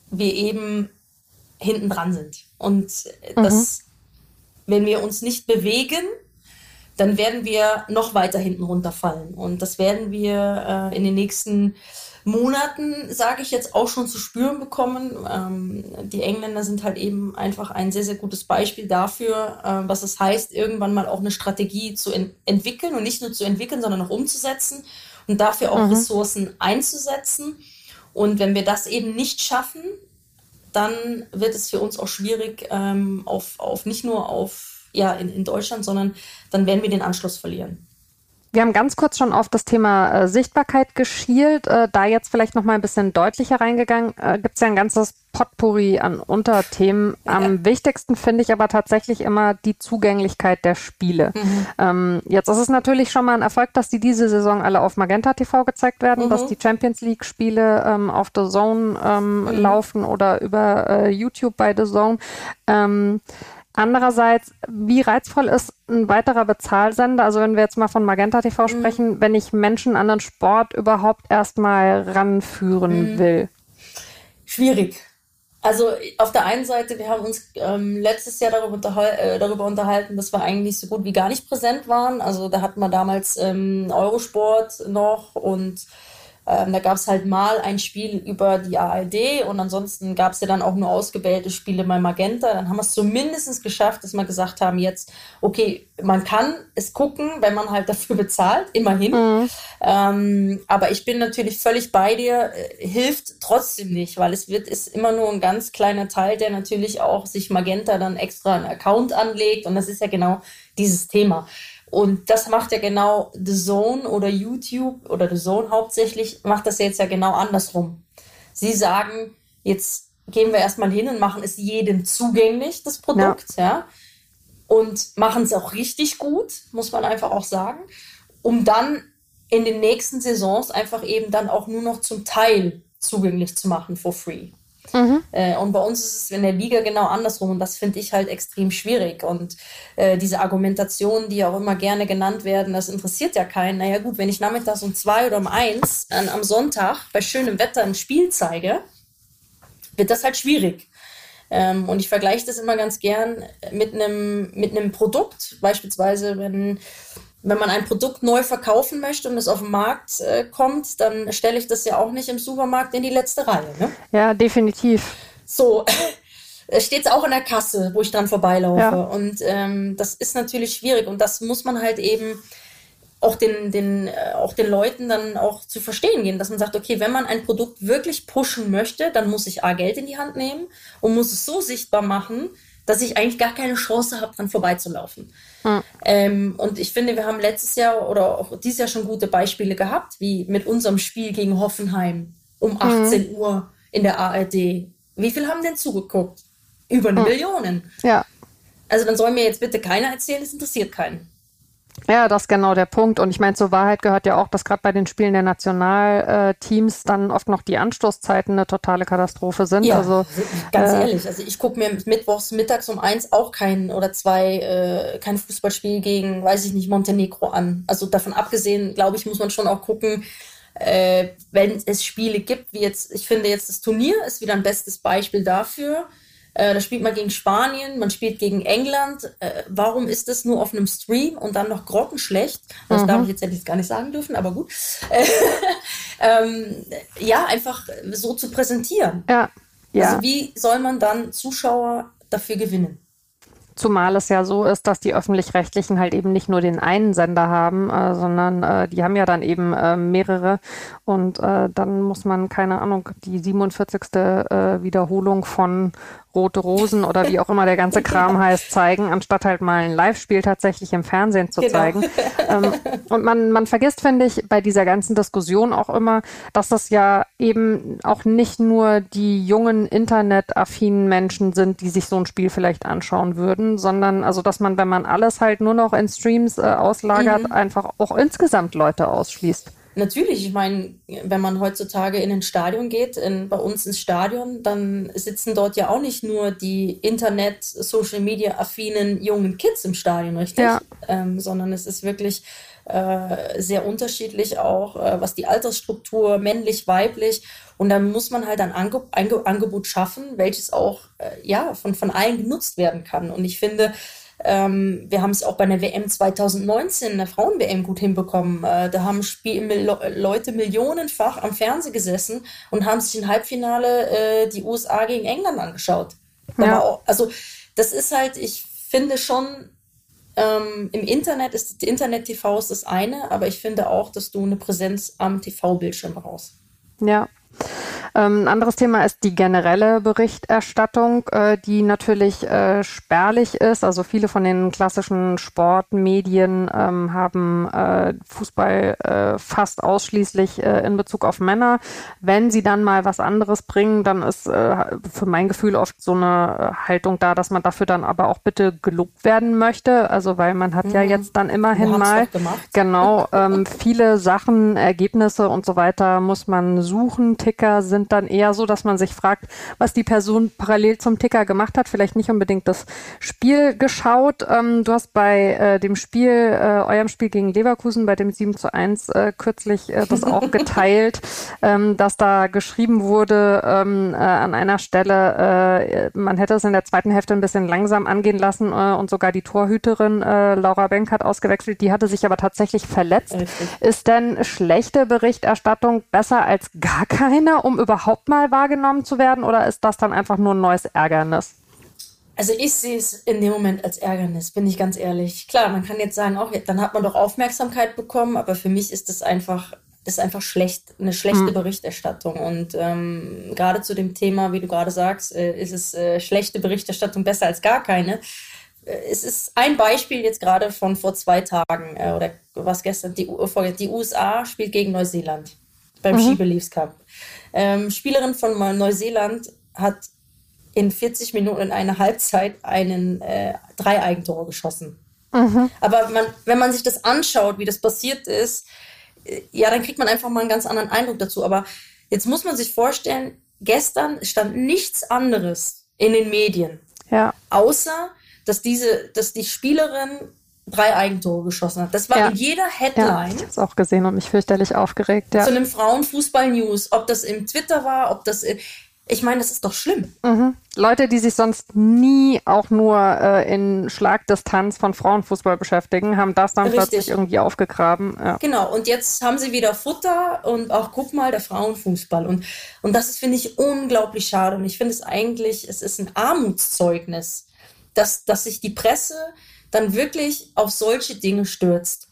wir eben hinten dran sind. Und das, mhm. wenn wir uns nicht bewegen, dann werden wir noch weiter hinten runterfallen. Und das werden wir äh, in den nächsten Monaten, sage ich jetzt, auch schon zu spüren bekommen. Ähm, die Engländer sind halt eben einfach ein sehr, sehr gutes Beispiel dafür, äh, was es heißt, irgendwann mal auch eine Strategie zu ent entwickeln und nicht nur zu entwickeln, sondern auch umzusetzen und dafür auch mhm. Ressourcen einzusetzen. Und wenn wir das eben nicht schaffen, dann wird es für uns auch schwierig, ähm, auf, auf nicht nur auf, ja, in, in Deutschland, sondern dann werden wir den Anschluss verlieren. Wir haben ganz kurz schon auf das Thema äh, Sichtbarkeit geschielt. Äh, da jetzt vielleicht noch mal ein bisschen deutlicher reingegangen, äh, gibt es ja ein ganzes Potpourri an Unterthemen. Am ja. wichtigsten finde ich aber tatsächlich immer die Zugänglichkeit der Spiele. Mhm. Ähm, jetzt ist es natürlich schon mal ein Erfolg, dass die diese Saison alle auf Magenta TV gezeigt werden, mhm. dass die Champions League Spiele ähm, auf The Zone ähm, mhm. laufen oder über äh, YouTube bei The Zone. Andererseits, wie reizvoll ist ein weiterer Bezahlsender, also wenn wir jetzt mal von Magenta TV mhm. sprechen, wenn ich Menschen an den Sport überhaupt erstmal ranführen mhm. will? Schwierig. Also auf der einen Seite, wir haben uns ähm, letztes Jahr darüber, unterhal äh, darüber, unterhalten, dass wir eigentlich so gut wie gar nicht präsent waren. Also da hatten wir damals ähm, Eurosport noch und ähm, da gab es halt mal ein Spiel über die ARD und ansonsten gab es ja dann auch nur ausgewählte Spiele bei Magenta. Dann haben wir es zumindest geschafft, dass wir gesagt haben, jetzt, okay, man kann es gucken, wenn man halt dafür bezahlt, immerhin. Mhm. Ähm, aber ich bin natürlich völlig bei dir, äh, hilft trotzdem nicht, weil es wird, ist immer nur ein ganz kleiner Teil, der natürlich auch sich Magenta dann extra einen Account anlegt und das ist ja genau dieses Thema. Und das macht ja genau The Zone oder YouTube oder The Zone hauptsächlich, macht das jetzt ja genau andersrum. Sie sagen, jetzt gehen wir erstmal hin und machen es jedem zugänglich, das Produkt, ja. ja und machen es auch richtig gut, muss man einfach auch sagen, um dann in den nächsten Saisons einfach eben dann auch nur noch zum Teil zugänglich zu machen for free. Mhm. Äh, und bei uns ist es in der Liga genau andersrum und das finde ich halt extrem schwierig. Und äh, diese Argumentationen, die auch immer gerne genannt werden, das interessiert ja keinen. Naja gut, wenn ich nachmittags um zwei oder um eins äh, am Sonntag bei schönem Wetter ein Spiel zeige, wird das halt schwierig. Ähm, und ich vergleiche das immer ganz gern mit einem mit einem Produkt. Beispielsweise, wenn wenn man ein Produkt neu verkaufen möchte und es auf den Markt äh, kommt, dann stelle ich das ja auch nicht im Supermarkt in die letzte Reihe. Ne? Ja, definitiv. So, steht es auch in der Kasse, wo ich dran vorbeilaufe. Ja. Und ähm, das ist natürlich schwierig und das muss man halt eben auch den, den, äh, auch den Leuten dann auch zu verstehen gehen, dass man sagt, okay, wenn man ein Produkt wirklich pushen möchte, dann muss ich A, Geld in die Hand nehmen und muss es so sichtbar machen, dass ich eigentlich gar keine Chance habe, dran vorbeizulaufen. Hm. Ähm, und ich finde, wir haben letztes Jahr oder auch dieses Jahr schon gute Beispiele gehabt, wie mit unserem Spiel gegen Hoffenheim um 18 hm. Uhr in der ARD. Wie viel haben denn zugeguckt? Über eine hm. Million. Ja. Also dann soll mir jetzt bitte keiner erzählen, es interessiert keinen. Ja, das ist genau der Punkt. Und ich meine, zur Wahrheit gehört ja auch, dass gerade bei den Spielen der Nationalteams dann oft noch die Anstoßzeiten eine totale Katastrophe sind. Ja, also, ganz äh, ehrlich. Also ich gucke mir mittwochs mittags um eins auch kein oder zwei äh, kein Fußballspiel gegen, weiß ich nicht, Montenegro an. Also davon abgesehen, glaube ich, muss man schon auch gucken, äh, wenn es Spiele gibt, wie jetzt, ich finde jetzt das Turnier ist wieder ein bestes Beispiel dafür äh, da spielt man gegen Spanien, man spielt gegen England. Äh, warum ist das nur auf einem Stream und dann noch grottenschlecht? Das mhm. darf ich jetzt ja gar nicht sagen dürfen, aber gut. ähm, ja, einfach so zu präsentieren. Ja. ja. Also wie soll man dann Zuschauer dafür gewinnen? Zumal es ja so ist, dass die öffentlich-rechtlichen halt eben nicht nur den einen Sender haben, äh, sondern äh, die haben ja dann eben äh, mehrere. Und äh, dann muss man, keine Ahnung, die 47. Äh, Wiederholung von Rote Rosen oder wie auch immer der ganze Kram heißt, zeigen, anstatt halt mal ein Live-Spiel tatsächlich im Fernsehen zu genau. zeigen. ähm, und man, man vergisst, finde ich, bei dieser ganzen Diskussion auch immer, dass das ja eben auch nicht nur die jungen internetaffinen Menschen sind, die sich so ein Spiel vielleicht anschauen würden, sondern also, dass man, wenn man alles halt nur noch in Streams äh, auslagert, mhm. einfach auch insgesamt Leute ausschließt. Natürlich, ich meine, wenn man heutzutage in ein Stadion geht, in, bei uns ins Stadion, dann sitzen dort ja auch nicht nur die Internet, Social Media affinen jungen Kids im Stadion, richtig? Ja. Ähm, sondern es ist wirklich äh, sehr unterschiedlich auch, äh, was die Altersstruktur, männlich, weiblich. Und dann muss man halt ein Ange Ange Angebot schaffen, welches auch äh, ja von, von allen genutzt werden kann. Und ich finde, ähm, wir haben es auch bei der WM 2019, der Frauen-WM, gut hinbekommen. Äh, da haben Spiel Leute millionenfach am Fernsehen gesessen und haben sich im Halbfinale äh, die USA gegen England angeschaut. Ja. Auch, also das ist halt, ich finde schon, ähm, im Internet ist Internet-TV ist das eine, aber ich finde auch, dass du eine Präsenz am TV-Bildschirm brauchst. Ja. Ähm, ein anderes Thema ist die generelle Berichterstattung, äh, die natürlich äh, spärlich ist. Also viele von den klassischen Sportmedien ähm, haben äh, Fußball äh, fast ausschließlich äh, in Bezug auf Männer. Wenn sie dann mal was anderes bringen, dann ist äh, für mein Gefühl oft so eine Haltung da, dass man dafür dann aber auch bitte gelobt werden möchte. Also weil man hat mhm. ja jetzt dann immerhin mal genau ähm, viele Sachen, Ergebnisse und so weiter muss man suchen. Ticker sind dann eher so, dass man sich fragt, was die Person parallel zum Ticker gemacht hat. Vielleicht nicht unbedingt das Spiel geschaut. Ähm, du hast bei äh, dem Spiel, äh, eurem Spiel gegen Leverkusen, bei dem 7 zu 1 äh, kürzlich äh, das auch geteilt, ähm, dass da geschrieben wurde ähm, äh, an einer Stelle, äh, man hätte es in der zweiten Hälfte ein bisschen langsam angehen lassen und sogar die Torhüterin Laura Benk hat ausgewechselt. Die hatte sich aber tatsächlich verletzt. Richtig. Ist denn schlechte Berichterstattung besser als gar keine, um überhaupt mal wahrgenommen zu werden? Oder ist das dann einfach nur ein neues Ärgernis? Also ich sehe es in dem Moment als Ärgernis, bin ich ganz ehrlich. Klar, man kann jetzt sagen, auch dann hat man doch Aufmerksamkeit bekommen, aber für mich ist es einfach ist einfach schlecht, eine schlechte mhm. Berichterstattung. Und ähm, gerade zu dem Thema, wie du gerade sagst, äh, ist es äh, schlechte Berichterstattung besser als gar keine. Äh, es ist ein Beispiel jetzt gerade von vor zwei Tagen äh, oder was gestern, die, die USA spielt gegen Neuseeland beim mhm. Skibeliefs Cup. Ähm, Spielerin von Neuseeland hat in 40 Minuten in einer Halbzeit einen äh, drei Eigentore geschossen. Mhm. Aber man, wenn man sich das anschaut, wie das passiert ist, ja, dann kriegt man einfach mal einen ganz anderen Eindruck dazu. Aber jetzt muss man sich vorstellen, gestern stand nichts anderes in den Medien. Ja. Außer, dass diese, dass die Spielerin drei Eigentore geschossen hat. Das war ja. in jeder Headline. Ja, ich habe es auch gesehen und mich fürchterlich aufgeregt. Ja. Zu einem Frauenfußball-News. Ob das im Twitter war, ob das ich meine, das ist doch schlimm. Mhm. Leute, die sich sonst nie auch nur äh, in Schlagdistanz von Frauenfußball beschäftigen, haben das dann Richtig. plötzlich irgendwie aufgegraben. Ja. Genau, und jetzt haben sie wieder Futter und auch guck mal, der Frauenfußball. Und, und das finde ich, unglaublich schade. Und ich finde es eigentlich, es ist ein Armutszeugnis, dass, dass sich die Presse dann wirklich auf solche Dinge stürzt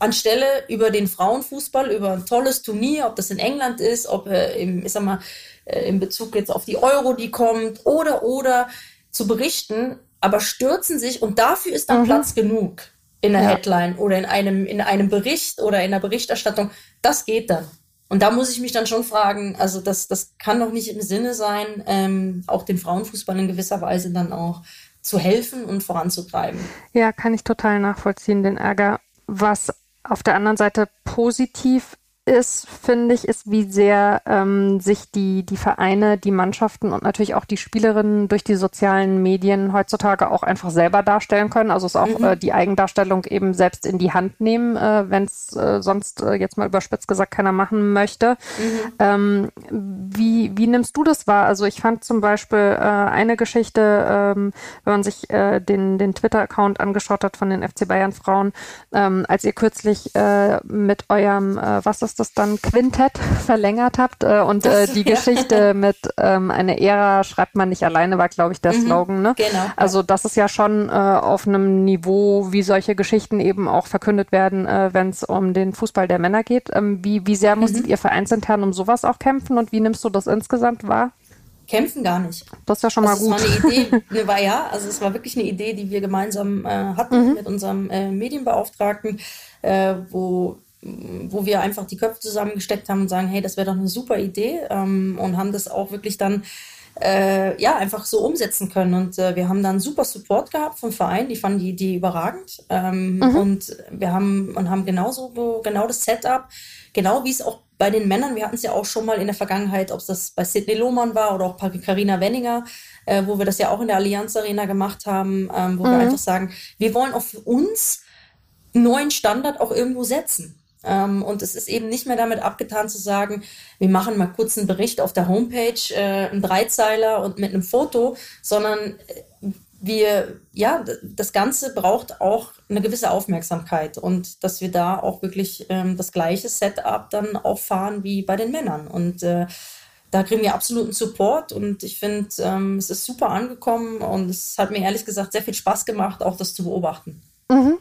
anstelle über den Frauenfußball, über ein tolles Turnier, ob das in England ist, ob äh, im, ich sag mal, äh, in Bezug jetzt auf die Euro, die kommt, oder, oder zu berichten, aber stürzen sich und dafür ist dann mhm. Platz genug in der ja. Headline oder in einem, in einem Bericht oder in der Berichterstattung. Das geht dann. Und da muss ich mich dann schon fragen, also das, das kann doch nicht im Sinne sein, ähm, auch den Frauenfußball in gewisser Weise dann auch zu helfen und voranzutreiben. Ja, kann ich total nachvollziehen, den Ärger. Was auf der anderen Seite positiv ist, finde ich, ist, wie sehr ähm, sich die, die Vereine, die Mannschaften und natürlich auch die Spielerinnen durch die sozialen Medien heutzutage auch einfach selber darstellen können. Also es auch mhm. äh, die Eigendarstellung eben selbst in die Hand nehmen, äh, wenn es äh, sonst äh, jetzt mal überspitzt gesagt keiner machen möchte. Mhm. Ähm, wie, wie nimmst du das wahr? Also ich fand zum Beispiel äh, eine Geschichte, ähm, wenn man sich äh, den, den Twitter-Account angeschaut hat von den FC Bayern Frauen, ähm, als ihr kürzlich äh, mit eurem, äh, was ist das dann Quintett verlängert habt äh, und äh, die ja. Geschichte mit ähm, eine Ära schreibt man nicht alleine war, glaube ich, der mhm, Slogan. Ne? Genau. Also das ist ja schon äh, auf einem Niveau, wie solche Geschichten eben auch verkündet werden, äh, wenn es um den Fußball der Männer geht. Ähm, wie, wie sehr musstet mhm. ihr vereinsintern um sowas auch kämpfen und wie nimmst du das insgesamt wahr? kämpfen gar nicht. Das ist ja schon mal also gut. Es war eine Idee, ne, war ja, also es war wirklich eine Idee, die wir gemeinsam äh, hatten mhm. mit unserem äh, Medienbeauftragten, äh, wo wo wir einfach die Köpfe zusammengesteckt haben und sagen, hey, das wäre doch eine super Idee ähm, und haben das auch wirklich dann äh, ja einfach so umsetzen können. Und äh, wir haben dann super Support gehabt vom Verein, die fanden die Idee überragend ähm, mhm. und wir haben und haben genauso genau das Setup, genau wie es auch bei den Männern, wir hatten es ja auch schon mal in der Vergangenheit, ob es das bei Sidney Lohmann war oder auch bei Carina Wenninger, äh, wo wir das ja auch in der Allianz Arena gemacht haben, ähm, wo mhm. wir einfach sagen, wir wollen auch für uns einen neuen Standard auch irgendwo setzen. Ähm, und es ist eben nicht mehr damit abgetan zu sagen, wir machen mal kurz einen Bericht auf der Homepage, äh, einen Dreizeiler und mit einem Foto, sondern äh, wir, ja, das Ganze braucht auch eine gewisse Aufmerksamkeit und dass wir da auch wirklich ähm, das gleiche Setup dann auch fahren wie bei den Männern. Und äh, da kriegen wir absoluten Support und ich finde, ähm, es ist super angekommen und es hat mir ehrlich gesagt sehr viel Spaß gemacht, auch das zu beobachten. Mhm.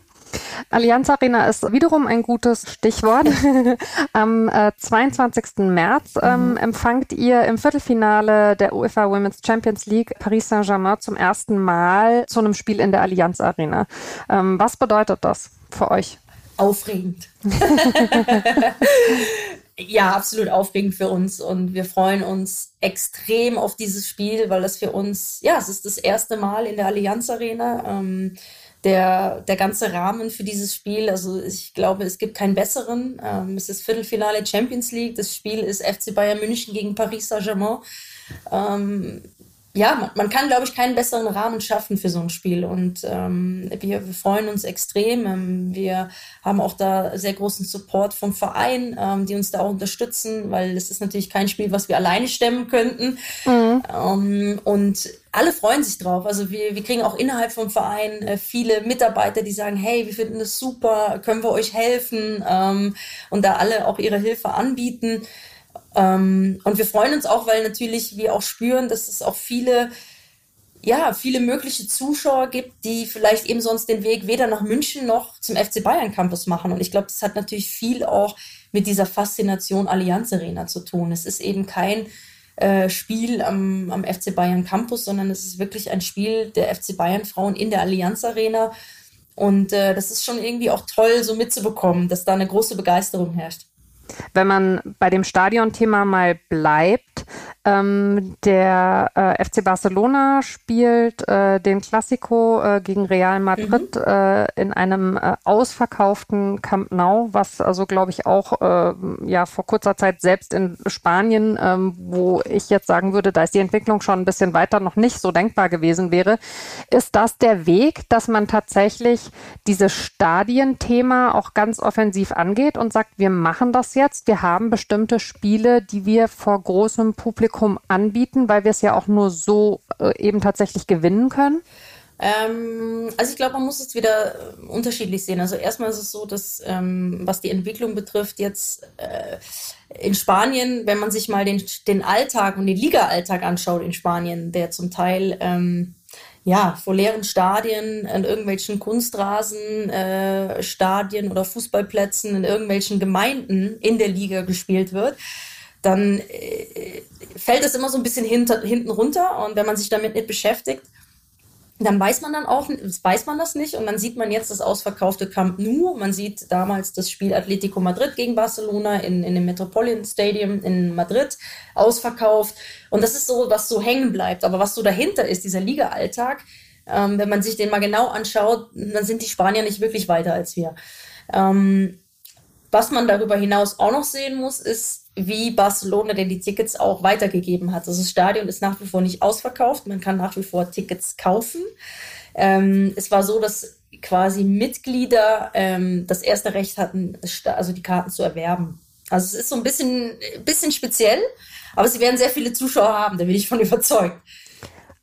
Allianz Arena ist wiederum ein gutes Stichwort. Am äh, 22. März ähm, mhm. empfangt ihr im Viertelfinale der UEFA Women's Champions League Paris Saint-Germain zum ersten Mal zu einem Spiel in der Allianz Arena. Ähm, was bedeutet das für euch? Aufregend. ja, absolut aufregend für uns und wir freuen uns extrem auf dieses Spiel, weil das für uns, ja, es ist das erste Mal in der Allianz Arena. Ähm, der, der ganze Rahmen für dieses Spiel, also ich glaube, es gibt keinen besseren. Ähm, es ist Viertelfinale Champions League. Das Spiel ist FC Bayern München gegen Paris Saint-Germain. Ähm, ja, man, man, kann, glaube ich, keinen besseren Rahmen schaffen für so ein Spiel. Und ähm, wir, wir, freuen uns extrem. Ähm, wir haben auch da sehr großen Support vom Verein, ähm, die uns da auch unterstützen, weil es ist natürlich kein Spiel, was wir alleine stemmen könnten. Mhm. Ähm, und alle freuen sich drauf. Also wir, wir kriegen auch innerhalb vom Verein äh, viele Mitarbeiter, die sagen, hey, wir finden das super, können wir euch helfen? Ähm, und da alle auch ihre Hilfe anbieten. Ähm, und wir freuen uns auch, weil natürlich wir auch spüren, dass es auch viele, ja, viele mögliche Zuschauer gibt, die vielleicht eben sonst den Weg weder nach München noch zum FC Bayern Campus machen. Und ich glaube, das hat natürlich viel auch mit dieser Faszination Allianz Arena zu tun. Es ist eben kein äh, Spiel am, am FC Bayern Campus, sondern es ist wirklich ein Spiel der FC Bayern Frauen in der Allianz Arena. Und äh, das ist schon irgendwie auch toll, so mitzubekommen, dass da eine große Begeisterung herrscht. Wenn man bei dem Stadionthema mal bleibt, ähm, der äh, FC Barcelona spielt äh, den Classico äh, gegen Real Madrid mhm. Äh, in einem äh, ausverkauften Camp Nou, was also glaube ich auch äh, ja vor kurzer Zeit selbst in Spanien, ähm, wo ich jetzt sagen würde, da ist die Entwicklung schon ein bisschen weiter noch nicht so denkbar gewesen wäre. Ist das der Weg, dass man tatsächlich dieses Stadienthema auch ganz offensiv angeht und sagt, wir machen das jetzt, wir haben bestimmte Spiele, die wir vor großem Publikum Publikum anbieten, weil wir es ja auch nur so äh, eben tatsächlich gewinnen können? Ähm, also ich glaube, man muss es wieder äh, unterschiedlich sehen. Also erstmal ist es so, dass ähm, was die Entwicklung betrifft, jetzt äh, in Spanien, wenn man sich mal den, den Alltag und den Liga-Alltag anschaut in Spanien, der zum Teil ähm, ja, vor leeren Stadien, in irgendwelchen Kunstrasen, äh, Stadien oder Fußballplätzen, in irgendwelchen Gemeinden in der Liga gespielt wird, dann äh, fällt es immer so ein bisschen hinter, hinten runter. Und wenn man sich damit nicht beschäftigt, dann weiß man dann auch, weiß man das nicht. Und dann sieht man jetzt das ausverkaufte Camp Nou. Man sieht damals das Spiel Atletico Madrid gegen Barcelona in, in dem Metropolitan Stadium in Madrid ausverkauft. Und das ist so, was so hängen bleibt. Aber was so dahinter ist, dieser Liga-Alltag, ähm, wenn man sich den mal genau anschaut, dann sind die Spanier nicht wirklich weiter als wir. Ähm, was man darüber hinaus auch noch sehen muss, ist, wie Barcelona denn die Tickets auch weitergegeben hat. Also das Stadion ist nach wie vor nicht ausverkauft, man kann nach wie vor Tickets kaufen. Ähm, es war so, dass quasi Mitglieder ähm, das erste Recht hatten, also die Karten zu erwerben. Also es ist so ein bisschen, bisschen speziell, aber sie werden sehr viele Zuschauer haben, da bin ich von überzeugt.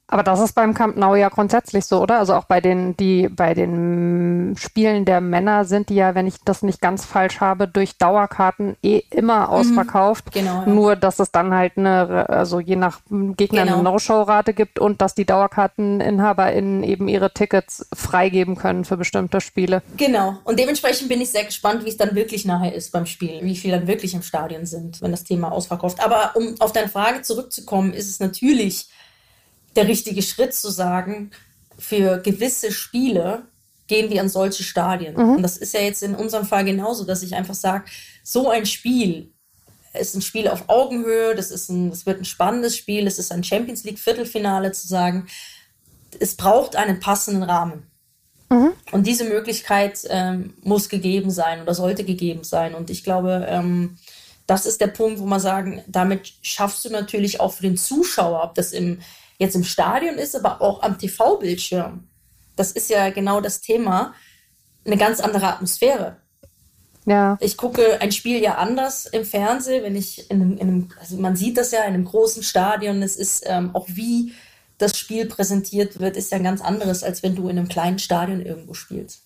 Aber das ist beim Camp Nou ja grundsätzlich so, oder? Also auch bei den, die, bei den Spielen der Männer sind die ja, wenn ich das nicht ganz falsch habe, durch Dauerkarten eh immer mhm. ausverkauft. Mhm, genau. Ja. Nur, dass es dann halt eine, also je nach Gegner genau. eine No-Show-Rate gibt und dass die DauerkarteninhaberInnen eben ihre Tickets freigeben können für bestimmte Spiele. Genau. Und dementsprechend bin ich sehr gespannt, wie es dann wirklich nachher ist beim Spiel. Wie viele dann wirklich im Stadion sind, wenn das Thema ausverkauft. Aber um auf deine Frage zurückzukommen, ist es natürlich der richtige Schritt zu sagen, für gewisse Spiele gehen wir an solche Stadien. Mhm. Und das ist ja jetzt in unserem Fall genauso, dass ich einfach sage, so ein Spiel ist ein Spiel auf Augenhöhe, das, ist ein, das wird ein spannendes Spiel, es ist ein Champions League Viertelfinale zu sagen, es braucht einen passenden Rahmen. Mhm. Und diese Möglichkeit ähm, muss gegeben sein oder sollte gegeben sein. Und ich glaube, ähm, das ist der Punkt, wo man sagen, damit schaffst du natürlich auch für den Zuschauer, ob das im, jetzt im Stadion ist, aber auch am TV-Bildschirm. Das ist ja genau das Thema. Eine ganz andere Atmosphäre. Ja. Ich gucke ein Spiel ja anders im Fernsehen, wenn ich in einem, in einem also man sieht das ja in einem großen Stadion. Es ist ähm, auch wie das Spiel präsentiert wird, ist ja ganz anderes, als wenn du in einem kleinen Stadion irgendwo spielst.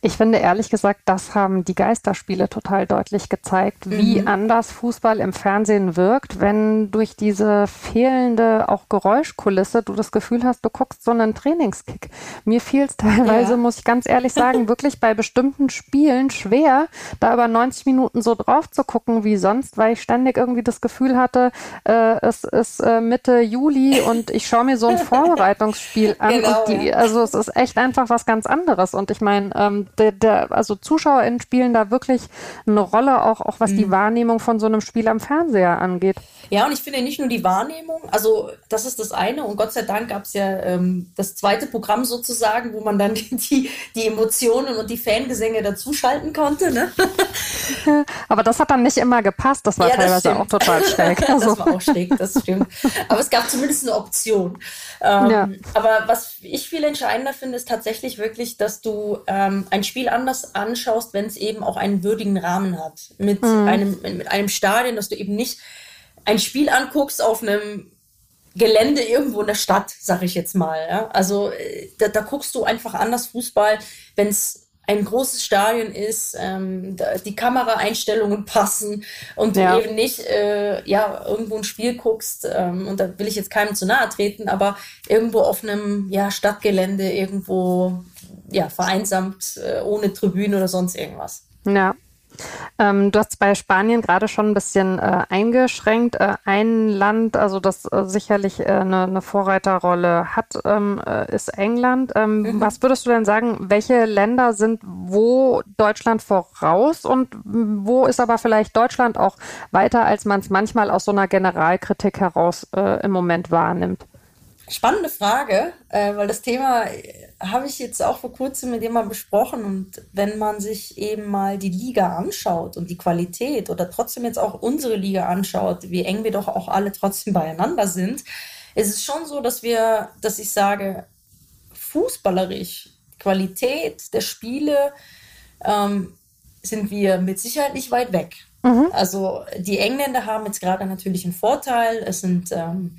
Ich finde ehrlich gesagt, das haben die Geisterspiele total deutlich gezeigt, wie mhm. anders Fußball im Fernsehen wirkt, wenn durch diese fehlende auch Geräuschkulisse du das Gefühl hast, du guckst so einen Trainingskick. Mir fiel es teilweise, ja. muss ich ganz ehrlich sagen, wirklich bei bestimmten Spielen schwer, da über 90 Minuten so drauf zu gucken wie sonst, weil ich ständig irgendwie das Gefühl hatte, äh, es ist äh, Mitte Juli und ich schaue mir so ein Vorbereitungsspiel an genau, und die, also es ist echt einfach was ganz anderes. Und ich meine, ähm, der, der, also ZuschauerInnen spielen da wirklich eine Rolle, auch, auch was mhm. die Wahrnehmung von so einem Spiel am Fernseher angeht. Ja, und ich finde nicht nur die Wahrnehmung, also das ist das eine und Gott sei Dank gab es ja ähm, das zweite Programm sozusagen, wo man dann die, die Emotionen und die Fangesänge dazuschalten konnte. Ne? Aber das hat dann nicht immer gepasst, das war ja, teilweise das auch total schräg. Also. das war auch schräg, das stimmt. Aber es gab zumindest eine Option. Ähm, ja. Aber was ich viel entscheidender finde, ist tatsächlich wirklich, dass du ähm, ein Spiel anders anschaust, wenn es eben auch einen würdigen Rahmen hat. Mit, mhm. einem, mit einem Stadion, dass du eben nicht ein Spiel anguckst auf einem Gelände irgendwo in der Stadt, sag ich jetzt mal. Ja? Also äh, da, da guckst du einfach anders Fußball, wenn es ein großes Stadion ist, ähm, die Kameraeinstellungen passen und du ja. eben nicht äh, ja irgendwo ein Spiel guckst ähm, und da will ich jetzt keinem zu nahe treten, aber irgendwo auf einem ja Stadtgelände irgendwo ja vereinsamt äh, ohne Tribüne oder sonst irgendwas. Ja. Ähm, du hast bei Spanien gerade schon ein bisschen äh, eingeschränkt. Äh, ein Land, also das äh, sicherlich äh, eine, eine, Vorreiterrolle hat, ähm, äh, ist England. Ähm, mhm. Was würdest du denn sagen, welche Länder sind wo Deutschland voraus und wo ist aber vielleicht Deutschland auch weiter, als man es manchmal aus so einer Generalkritik heraus im Moment wahrnimmt? Spannende Frage, äh, weil das Thema äh, habe ich jetzt auch vor kurzem mit jemandem besprochen. Und wenn man sich eben mal die Liga anschaut und die Qualität oder trotzdem jetzt auch unsere Liga anschaut, wie eng wir doch auch alle trotzdem beieinander sind, ist es schon so, dass wir, dass ich sage, fußballerisch, Qualität der Spiele, ähm, sind wir mit Sicherheit nicht weit weg. Mhm. Also die Engländer haben jetzt gerade natürlich einen Vorteil. Es sind ähm,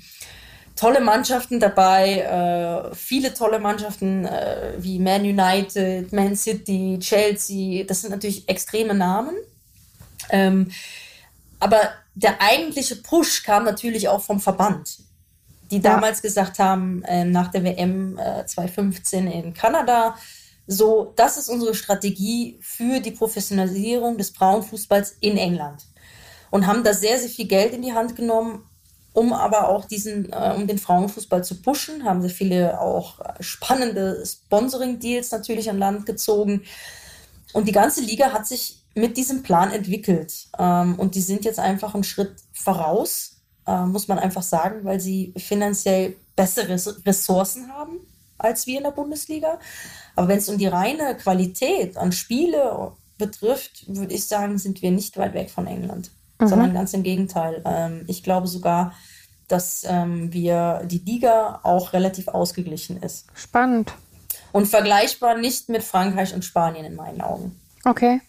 tolle Mannschaften dabei, äh, viele tolle Mannschaften äh, wie Man United, Man City, Chelsea, das sind natürlich extreme Namen. Ähm, aber der eigentliche Push kam natürlich auch vom Verband, die damals gesagt haben, äh, nach der WM äh, 2015 in Kanada, so, das ist unsere Strategie für die Professionalisierung des Frauenfußballs in England. Und haben da sehr, sehr viel Geld in die Hand genommen, um aber auch diesen, äh, um den Frauenfußball zu pushen, haben sie viele auch spannende Sponsoring-Deals natürlich an Land gezogen. Und die ganze Liga hat sich mit diesem Plan entwickelt. Ähm, und die sind jetzt einfach einen Schritt voraus, äh, muss man einfach sagen, weil sie finanziell bessere Ressourcen haben als wir in der Bundesliga. Aber wenn es um die reine Qualität an Spiele betrifft, würde ich sagen, sind wir nicht weit weg von England mhm. sondern ganz im Gegenteil. Ähm, ich glaube sogar, dass ähm, wir die Liga auch relativ ausgeglichen ist. Spannend. Und vergleichbar nicht mit Frankreich und Spanien in meinen Augen. Okay.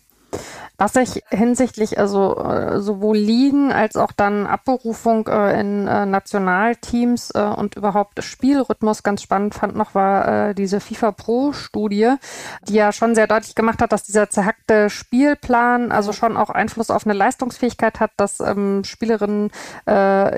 Was ich hinsichtlich also äh, sowohl Ligen als auch dann Abberufung äh, in äh, Nationalteams äh, und überhaupt Spielrhythmus ganz spannend fand noch, war äh, diese FIFA Pro Studie, die ja schon sehr deutlich gemacht hat, dass dieser zerhackte Spielplan also schon auch Einfluss auf eine Leistungsfähigkeit hat, dass ähm, Spielerinnen,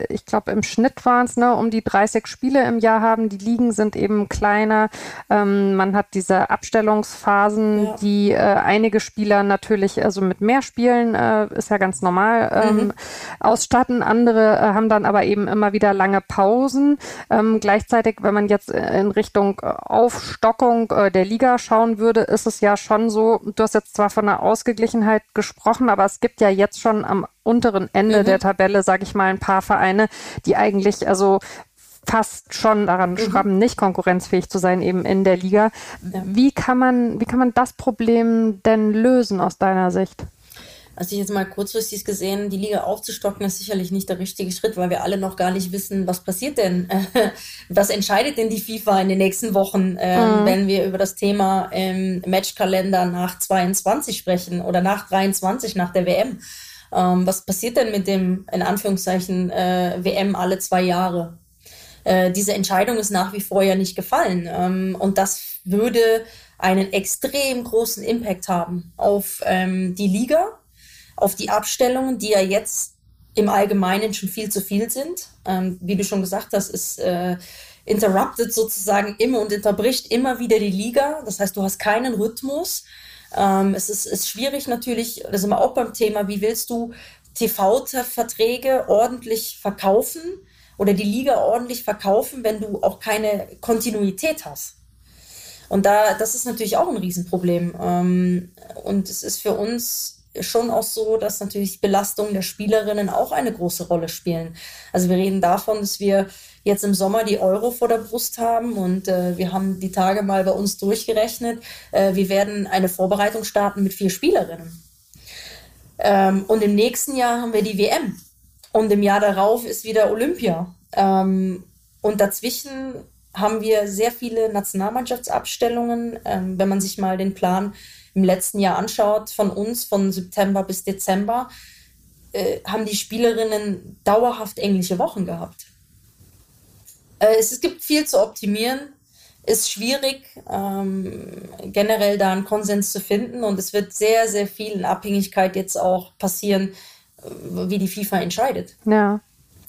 ich glaube im Schnitt waren es, ne, um die 30 Spiele im Jahr haben. Die Ligen sind eben kleiner. Ähm, man hat diese Abstellungsphasen, ja. die einige Spieler natürlich also mit mehr Spielen, äh, ist ja ganz normal, ähm, mhm. ausstatten. Andere äh, haben dann aber eben immer wieder lange Pausen. Ähm, gleichzeitig, wenn man jetzt in Richtung Aufstockung äh, der Liga schauen würde, ist es ja schon so, du hast jetzt zwar von einer Ausgeglichenheit gesprochen, aber es gibt ja jetzt schon am unteren Ende mhm. der Tabelle, sage ich mal, ein paar Vereine, die eigentlich also fast schon daran mhm. schrappen, nicht konkurrenzfähig zu sein, eben in der Liga. Ja. Wie kann man, wie kann man das Problem denn lösen aus deiner Sicht? Also ich jetzt mal kurzfristig gesehen, die Liga aufzustocken, ist sicherlich nicht der richtige Schritt, weil wir alle noch gar nicht wissen, was passiert denn, was entscheidet denn die FIFA in den nächsten Wochen, ähm, mhm. wenn wir über das Thema ähm, Matchkalender nach 22 sprechen oder nach 23, nach der WM. Ähm, was passiert denn mit dem, in Anführungszeichen, äh, WM alle zwei Jahre? Äh, diese Entscheidung ist nach wie vor ja nicht gefallen. Ähm, und das würde einen extrem großen Impact haben auf ähm, die Liga, auf die Abstellungen, die ja jetzt im Allgemeinen schon viel zu viel sind. Ähm, wie du schon gesagt hast, ist äh, interrupted sozusagen immer und unterbricht immer wieder die Liga. Das heißt, du hast keinen Rhythmus. Ähm, es ist, ist schwierig natürlich, da sind wir auch beim Thema, wie willst du TV-Verträge ordentlich verkaufen oder die Liga ordentlich verkaufen, wenn du auch keine Kontinuität hast. Und da, das ist natürlich auch ein Riesenproblem. Ähm, und es ist für uns schon auch so, dass natürlich Belastungen der Spielerinnen auch eine große Rolle spielen. Also wir reden davon, dass wir jetzt im Sommer die Euro vor der Brust haben und äh, wir haben die Tage mal bei uns durchgerechnet. Äh, wir werden eine Vorbereitung starten mit vier Spielerinnen. Ähm, und im nächsten Jahr haben wir die WM. Und im Jahr darauf ist wieder Olympia. Ähm, und dazwischen haben wir sehr viele Nationalmannschaftsabstellungen. Ähm, wenn man sich mal den Plan im letzten Jahr anschaut, von uns von September bis Dezember, äh, haben die Spielerinnen dauerhaft englische Wochen gehabt. Äh, es, es, gibt viel zu optimieren, ist schwierig, ähm, generell da einen Konsens zu finden und es wird sehr, sehr viel in Abhängigkeit jetzt auch passieren, wie die FIFA entscheidet. Ja.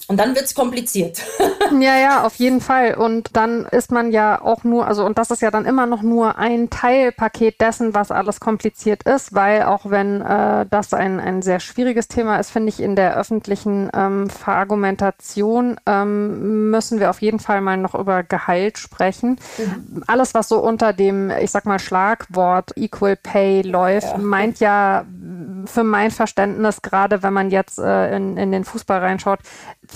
Und dann wird es kompliziert. ja, ja, auf jeden Fall. Und dann ist man ja auch nur, also und das ist ja dann immer noch nur ein Teilpaket dessen, was alles kompliziert ist, weil auch wenn äh, das ein, ein sehr schwieriges Thema ist, finde ich, in der öffentlichen ähm, Verargumentation ähm, müssen wir auf jeden Fall mal noch über Gehalt sprechen. Mhm. Alles, was so unter dem, ich sag mal, Schlagwort Equal Pay läuft, ja. meint ja für mein Verständnis, gerade wenn man jetzt äh, in, in den Fußball reinschaut,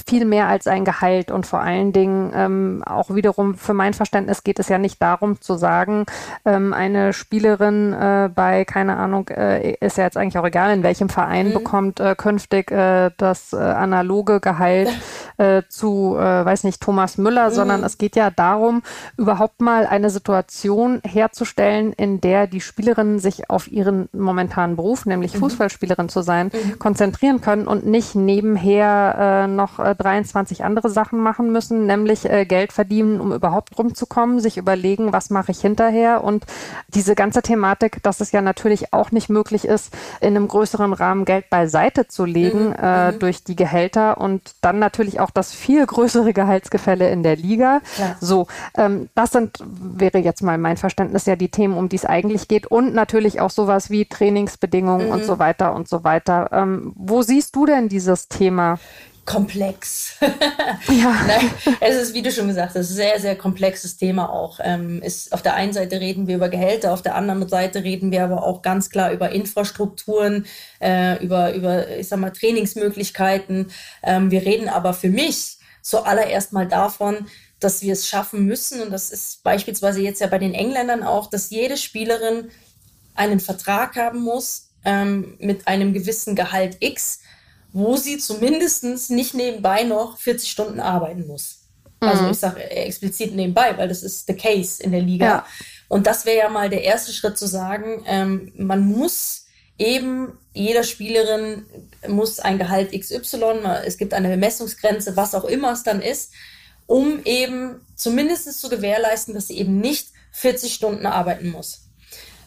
viel mehr als ein Gehalt und vor allen Dingen ähm, auch wiederum für mein Verständnis geht es ja nicht darum zu sagen, ähm, eine Spielerin äh, bei, keine Ahnung, äh, ist ja jetzt eigentlich auch egal, in welchem Verein mhm. bekommt äh, künftig äh, das äh, analoge Gehalt äh, zu, äh, weiß nicht, Thomas Müller, mhm. sondern es geht ja darum, überhaupt mal eine Situation herzustellen, in der die Spielerinnen sich auf ihren momentanen Beruf, nämlich mhm. Fußballspielerin zu sein, mhm. konzentrieren können und nicht nebenher äh, noch äh, 23 andere Sachen machen müssen, nämlich äh, Geld verdienen, um überhaupt rumzukommen, sich überlegen, was mache ich hinterher und diese ganze Thematik, dass es ja natürlich auch nicht möglich ist, in einem größeren Rahmen Geld beiseite zu legen mhm. äh, mhm. durch die Gehälter und dann natürlich auch das viel größere Gehaltsgefälle in der Liga. Ja. So, ähm, das sind, wäre jetzt mal mein Verständnis, ja die Themen, um die es eigentlich geht und natürlich auch sowas wie Trainingsbedingungen mhm. und so weiter und so weiter. Ähm, wo siehst du denn dieses Thema? komplex. ja. Nein, es ist, wie du schon gesagt hast, ein sehr, sehr komplexes Thema auch. Ähm, ist, auf der einen Seite reden wir über Gehälter, auf der anderen Seite reden wir aber auch ganz klar über Infrastrukturen, äh, über, über, ich sag mal, Trainingsmöglichkeiten. Ähm, wir reden aber für mich zuallererst mal davon, dass wir es schaffen müssen, und das ist beispielsweise jetzt ja bei den Engländern auch, dass jede Spielerin einen Vertrag haben muss ähm, mit einem gewissen Gehalt X, wo sie zumindest nicht nebenbei noch 40 Stunden arbeiten muss. Also mhm. Also ich sage explizit nebenbei, weil das ist the case in der Liga. Ja. Und das wäre ja mal der erste Schritt zu sagen, ähm, man muss eben, jeder Spielerin muss ein Gehalt XY, es gibt eine Bemessungsgrenze, was auch immer es dann ist, um eben zumindest zu gewährleisten, dass sie eben nicht 40 Stunden arbeiten muss.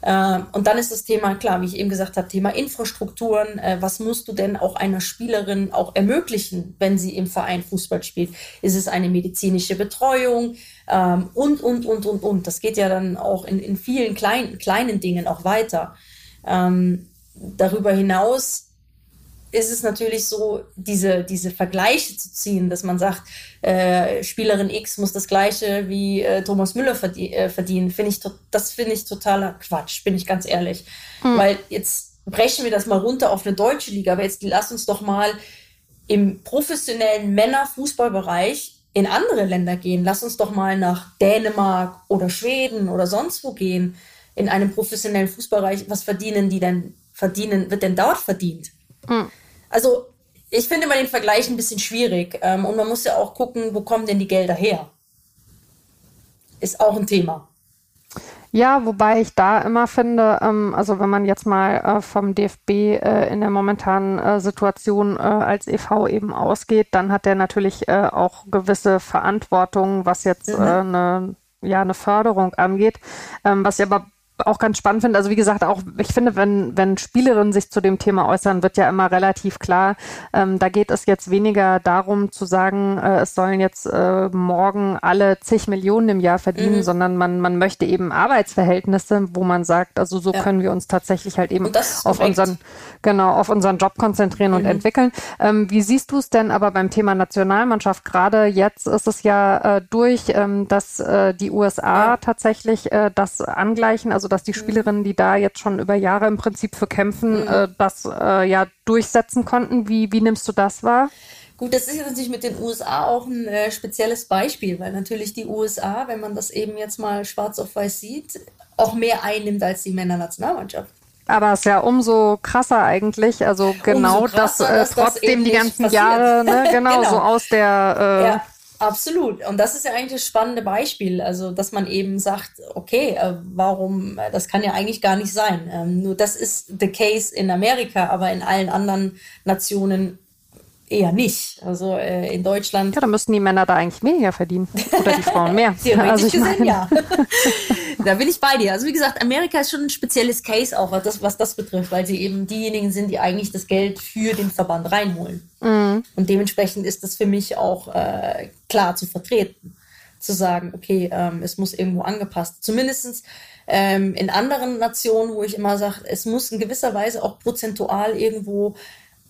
Äh, und dann ist das Thema, klar, wie ich eben gesagt habe, Thema Infrastrukturen. Äh, was musst du denn auch einer Spielerin auch ermöglichen, wenn sie im Verein Fußball spielt? Ist es eine medizinische Betreuung? Ähm, und, und, und, und, und. Das geht ja dann auch in, in vielen kleinen, kleinen Dingen auch weiter. Ähm, darüber hinaus ist es natürlich so, diese, diese Vergleiche zu ziehen, dass man sagt, äh, Spielerin X muss das gleiche wie äh, Thomas Müller verdien, äh, verdienen, finde ich, das finde ich totaler Quatsch, bin ich ganz ehrlich. Hm. Weil jetzt brechen wir das mal runter auf eine deutsche Liga, aber jetzt lass uns doch mal im professionellen Männerfußballbereich in andere Länder gehen. Lass uns doch mal nach Dänemark oder Schweden oder sonst wo gehen in einem professionellen Fußballbereich. Was verdienen die denn verdienen, wird denn dort verdient? Hm. Also ich finde immer den Vergleich ein bisschen schwierig. Ähm, und man muss ja auch gucken, wo kommen denn die Gelder her? Ist auch ein Thema. Ja, wobei ich da immer finde, ähm, also wenn man jetzt mal äh, vom DFB äh, in der momentanen äh, Situation äh, als EV eben ausgeht, dann hat er natürlich äh, auch gewisse Verantwortung, was jetzt mhm. Äh, eine, ja, eine Förderung angeht. Ähm, was ich aber auch ganz spannend finde, also wie gesagt, auch ich finde, wenn, wenn Spielerinnen sich zu dem Thema äußern, wird ja immer relativ klar, ähm, da geht es jetzt weniger darum zu sagen, äh, es sollen jetzt äh, morgen alle zig Millionen im Jahr verdienen, mhm. sondern man, man möchte eben Arbeitsverhältnisse, wo man sagt, also so ja. können wir uns tatsächlich halt eben auf unseren, genau, auf unseren Job konzentrieren mhm. und entwickeln. Ähm, wie siehst du es denn aber beim Thema Nationalmannschaft? Gerade jetzt ist es ja äh, durch, ähm, dass äh, die USA ja. tatsächlich äh, das angleichen, also dass die mhm. Spielerinnen, die da jetzt schon über Jahre im Prinzip für kämpfen, mhm. äh, das äh, ja durchsetzen konnten. Wie, wie nimmst du das wahr? Gut, das ist jetzt natürlich mit den USA auch ein äh, spezielles Beispiel, weil natürlich die USA, wenn man das eben jetzt mal schwarz auf weiß sieht, auch mehr einnimmt als die Männernationalmannschaft. Aber es ist ja umso krasser eigentlich, also genau, krasser, dass, äh, trotzdem das die ganzen passiert. Jahre, ne, genau, genau, so aus der äh, ja. Absolut. Und das ist ja eigentlich das spannende Beispiel. Also, dass man eben sagt, okay, äh, warum, äh, das kann ja eigentlich gar nicht sein. Ähm, nur das ist the case in Amerika, aber in allen anderen Nationen eher nicht. Also äh, in Deutschland. Ja, da müssten die Männer da eigentlich mehr verdienen. Oder die Frauen mehr. Theoretisch also gesehen, meine. ja. da bin ich bei dir. Also wie gesagt, Amerika ist schon ein spezielles Case auch, was das, was das betrifft, weil sie eben diejenigen sind, die eigentlich das Geld für den Verband reinholen. Mhm. Und dementsprechend ist das für mich auch äh, klar zu vertreten. Zu sagen, okay, ähm, es muss irgendwo angepasst. Zumindestens ähm, in anderen Nationen, wo ich immer sage, es muss in gewisser Weise auch prozentual irgendwo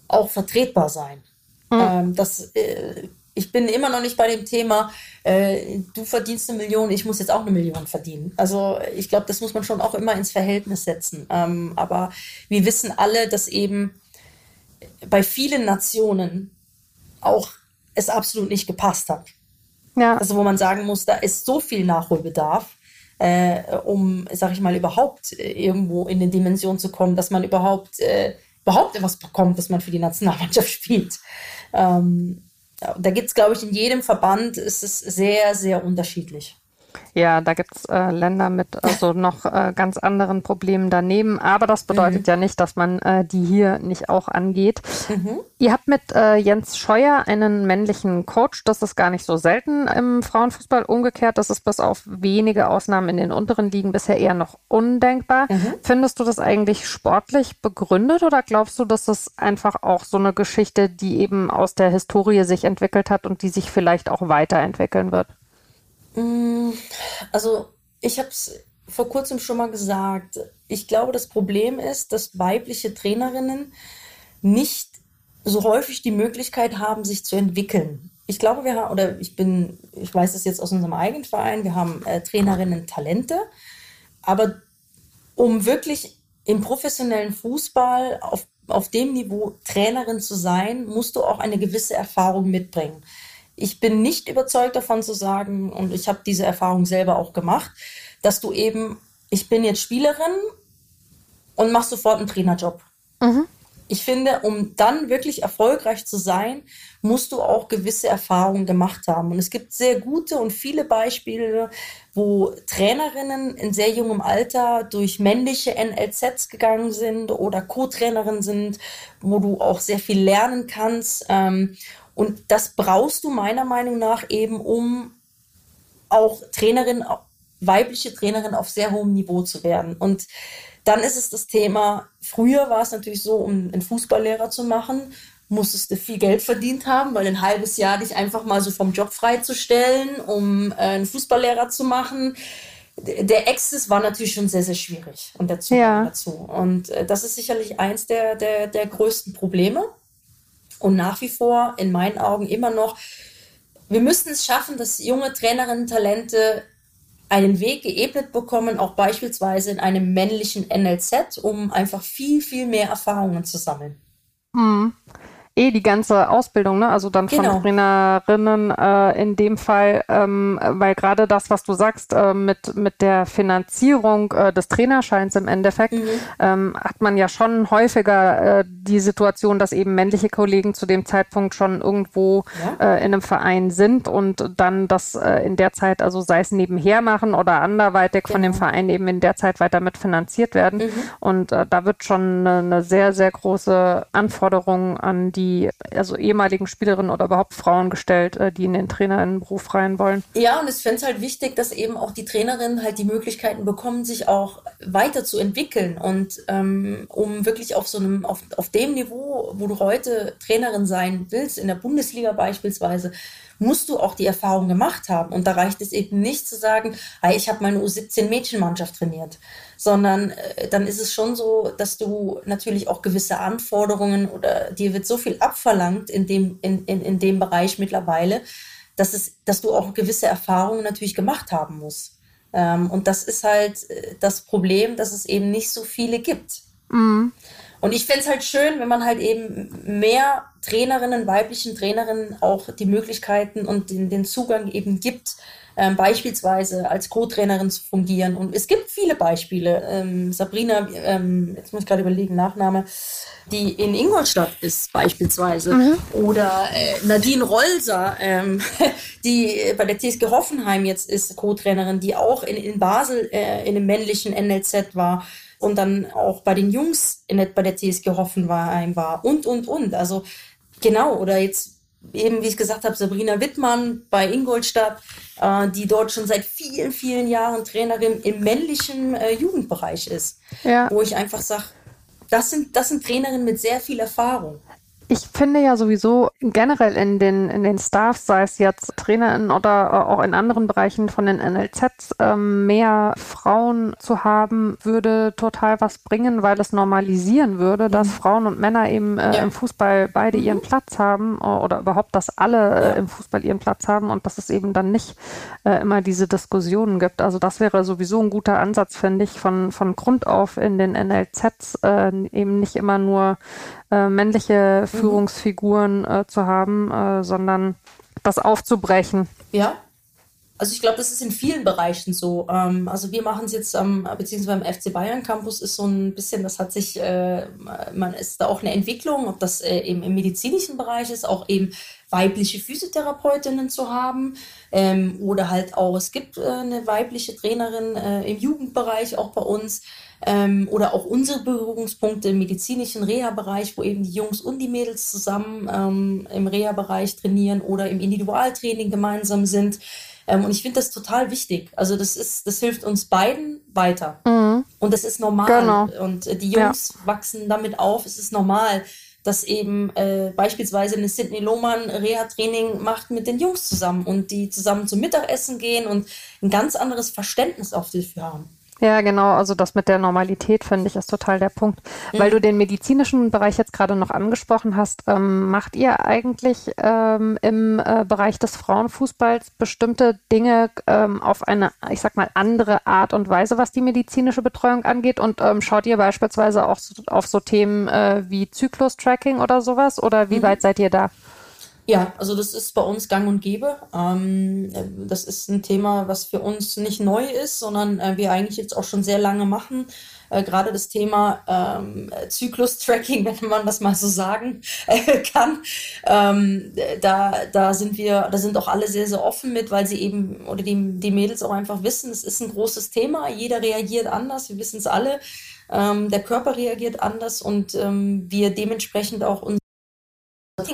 auch vertretbar sein. Mhm. Ähm, das, äh, ich bin immer noch nicht bei dem Thema, äh, du verdienst eine Million, ich muss jetzt auch eine Million verdienen. Also ich glaube, das muss man schon auch immer ins Verhältnis setzen. Ähm, aber wir wissen alle, dass eben bei vielen Nationen auch es absolut nicht gepasst hat. Ja. Also wo man sagen muss, da ist so viel Nachholbedarf, äh, um, sag ich mal, überhaupt äh, irgendwo in eine Dimension zu kommen, dass man überhaupt äh, überhaupt etwas bekommt, dass man für die Nationalmannschaft spielt. Ähm, da gibt es, glaube ich, in jedem Verband ist es sehr, sehr unterschiedlich. Ja, da gibt's äh, Länder mit also noch äh, ganz anderen Problemen daneben. Aber das bedeutet mhm. ja nicht, dass man äh, die hier nicht auch angeht. Mhm. Ihr habt mit äh, Jens Scheuer einen männlichen Coach. Das ist gar nicht so selten im Frauenfußball. Umgekehrt, das ist bis auf wenige Ausnahmen in den unteren Ligen bisher eher noch undenkbar. Mhm. Findest du das eigentlich sportlich begründet oder glaubst du, dass das einfach auch so eine Geschichte, die eben aus der Historie sich entwickelt hat und die sich vielleicht auch weiterentwickeln wird? Mm, also, ich habe es vor kurzem schon mal gesagt. Ich glaube, das Problem ist, dass weibliche Trainerinnen nicht so häufig die Möglichkeit haben, sich zu entwickeln. Ich glaube, wir haben, oder ich bin, ich weiß das jetzt aus unserem eigenen Verein, wir haben äh, Trainerinnen Talente, aber um wirklich im professionellen Fußball auf, auf dem Niveau Trainerin zu sein, musst du auch eine gewisse Erfahrung mitbringen. Ich bin nicht überzeugt davon zu sagen, und ich habe diese Erfahrung selber auch gemacht, dass du eben, ich bin jetzt Spielerin und mach sofort einen Trainerjob. Mhm. Ich finde, um dann wirklich erfolgreich zu sein, musst du auch gewisse Erfahrungen gemacht haben. Und es gibt sehr gute und viele Beispiele, wo Trainerinnen in sehr jungem Alter durch männliche NLZs gegangen sind oder Co-Trainerinnen sind, wo du auch sehr viel lernen kannst. Ähm, und das brauchst du meiner Meinung nach eben, um auch Trainerin, weibliche Trainerin auf sehr hohem Niveau zu werden. Und dann ist es das Thema, früher war es natürlich so, um einen Fußballlehrer zu machen, musstest du viel Geld verdient haben, weil ein halbes Jahr dich einfach mal so vom Job freizustellen, um äh, einen Fußballlehrer zu machen. Der Access war natürlich schon sehr, sehr schwierig und der Zugang ja. dazu. Und äh, das ist sicherlich eins der, der, der größten Probleme und nach wie vor in meinen Augen immer noch, wir müssten es schaffen, dass junge Trainerinnen, Talente einen Weg geebnet bekommen, auch beispielsweise in einem männlichen NLZ, um einfach viel, viel mehr Erfahrungen zu sammeln. Mhm eh die ganze Ausbildung, ne? also dann von genau. Trainerinnen äh, in dem Fall, ähm, weil gerade das, was du sagst, äh, mit, mit der Finanzierung äh, des Trainerscheins im Endeffekt, mhm. ähm, hat man ja schon häufiger äh, die Situation, dass eben männliche Kollegen zu dem Zeitpunkt schon irgendwo ja. äh, in einem Verein sind und dann das äh, in der Zeit, also sei es nebenher machen oder anderweitig genau. von dem genau. Verein eben in der Zeit weiter mitfinanziert werden. Mhm. Und da wird schon eine, eine sehr, sehr große Anforderung an die die also ehemaligen Spielerinnen oder überhaupt Frauen gestellt, äh, die in den Trainerinnenberuf rein wollen. Ja, und ich fände es halt wichtig, dass eben auch die Trainerinnen halt die Möglichkeiten bekommen, sich auch weiterzuentwickeln und ähm, um wirklich auf so einem, auf, auf dem Niveau, wo du heute Trainerin sein willst, in der Bundesliga beispielsweise, musst du auch die Erfahrung gemacht haben. Und da reicht es eben nicht zu sagen, hey, ich habe meine U17-Mädchenmannschaft trainiert, sondern äh, dann ist es schon so, dass du natürlich auch gewisse Anforderungen oder dir wird so viel abverlangt in dem, in, in, in dem Bereich mittlerweile, dass, es, dass du auch gewisse Erfahrungen natürlich gemacht haben musst. Ähm, und das ist halt äh, das Problem, dass es eben nicht so viele gibt. Mhm. Und ich fände es halt schön, wenn man halt eben mehr Trainerinnen, weiblichen Trainerinnen auch die Möglichkeiten und den, den Zugang eben gibt, ähm, beispielsweise als Co-Trainerin zu fungieren. Und es gibt viele Beispiele. Ähm, Sabrina, ähm, jetzt muss ich gerade überlegen, Nachname, die in Ingolstadt ist beispielsweise. Mhm. Oder äh, Nadine Rolser, ähm, die bei der TSG Hoffenheim jetzt ist, Co-Trainerin, die auch in, in Basel äh, in einem männlichen NLZ war und dann auch bei den Jungs in der, bei der TSG Hoffenheim war und, und, und. Also genau, oder jetzt eben, wie ich gesagt habe, Sabrina Wittmann bei Ingolstadt, äh, die dort schon seit vielen, vielen Jahren Trainerin im männlichen äh, Jugendbereich ist. Ja. Wo ich einfach sage, das sind, das sind Trainerinnen mit sehr viel Erfahrung. Ich finde ja sowieso generell in den, in den Staffs, sei es jetzt TrainerInnen oder auch in anderen Bereichen von den NLZs, ähm, mehr Frauen zu haben, würde total was bringen, weil es normalisieren würde, mhm. dass Frauen und Männer eben äh, ja. im Fußball beide mhm. ihren Platz haben oder überhaupt, dass alle äh, im Fußball ihren Platz haben und dass es eben dann nicht äh, immer diese Diskussionen gibt. Also das wäre sowieso ein guter Ansatz, finde ich, von, von Grund auf in den NLZs äh, eben nicht immer nur äh, männliche mhm. Führungsfiguren äh, zu haben, äh, sondern das aufzubrechen. Ja. Also ich glaube, das ist in vielen Bereichen so. Ähm, also wir machen es jetzt am, beziehungsweise beim FC Bayern Campus ist so ein bisschen, das hat sich, äh, man ist da auch eine Entwicklung, ob das äh, eben im medizinischen Bereich ist, auch eben weibliche Physiotherapeutinnen zu haben ähm, oder halt auch, es gibt eine weibliche Trainerin im Jugendbereich auch bei uns ähm, oder auch unsere Berührungspunkte im medizinischen Reha-Bereich, wo eben die Jungs und die Mädels zusammen ähm, im Reha-Bereich trainieren oder im Individualtraining gemeinsam sind. Ähm, und ich finde das total wichtig. Also das ist, das hilft uns beiden weiter. Mhm. Und das ist normal. Genau. Und äh, die Jungs ja. wachsen damit auf. Es ist normal, dass eben äh, beispielsweise eine Sidney Lohmann Reha-Training macht mit den Jungs zusammen und die zusammen zum Mittagessen gehen und ein ganz anderes Verständnis auf dafür haben. Ja, genau. Also das mit der Normalität finde ich ist total der Punkt. Mhm. Weil du den medizinischen Bereich jetzt gerade noch angesprochen hast, ähm, macht ihr eigentlich ähm, im äh, Bereich des Frauenfußballs bestimmte Dinge ähm, auf eine, ich sag mal, andere Art und Weise, was die medizinische Betreuung angeht? Und ähm, schaut ihr beispielsweise auch so, auf so Themen äh, wie Zyklus-Tracking oder sowas? Oder wie mhm. weit seid ihr da? Ja, also das ist bei uns gang und gäbe. Ähm, das ist ein Thema, was für uns nicht neu ist, sondern äh, wir eigentlich jetzt auch schon sehr lange machen. Äh, Gerade das Thema ähm, Zyklus-Tracking, wenn man das mal so sagen äh, kann. Ähm, da, da sind wir, da sind auch alle sehr, sehr offen mit, weil sie eben oder die, die Mädels auch einfach wissen, es ist ein großes Thema. Jeder reagiert anders, wir wissen es alle. Ähm, der Körper reagiert anders und ähm, wir dementsprechend auch uns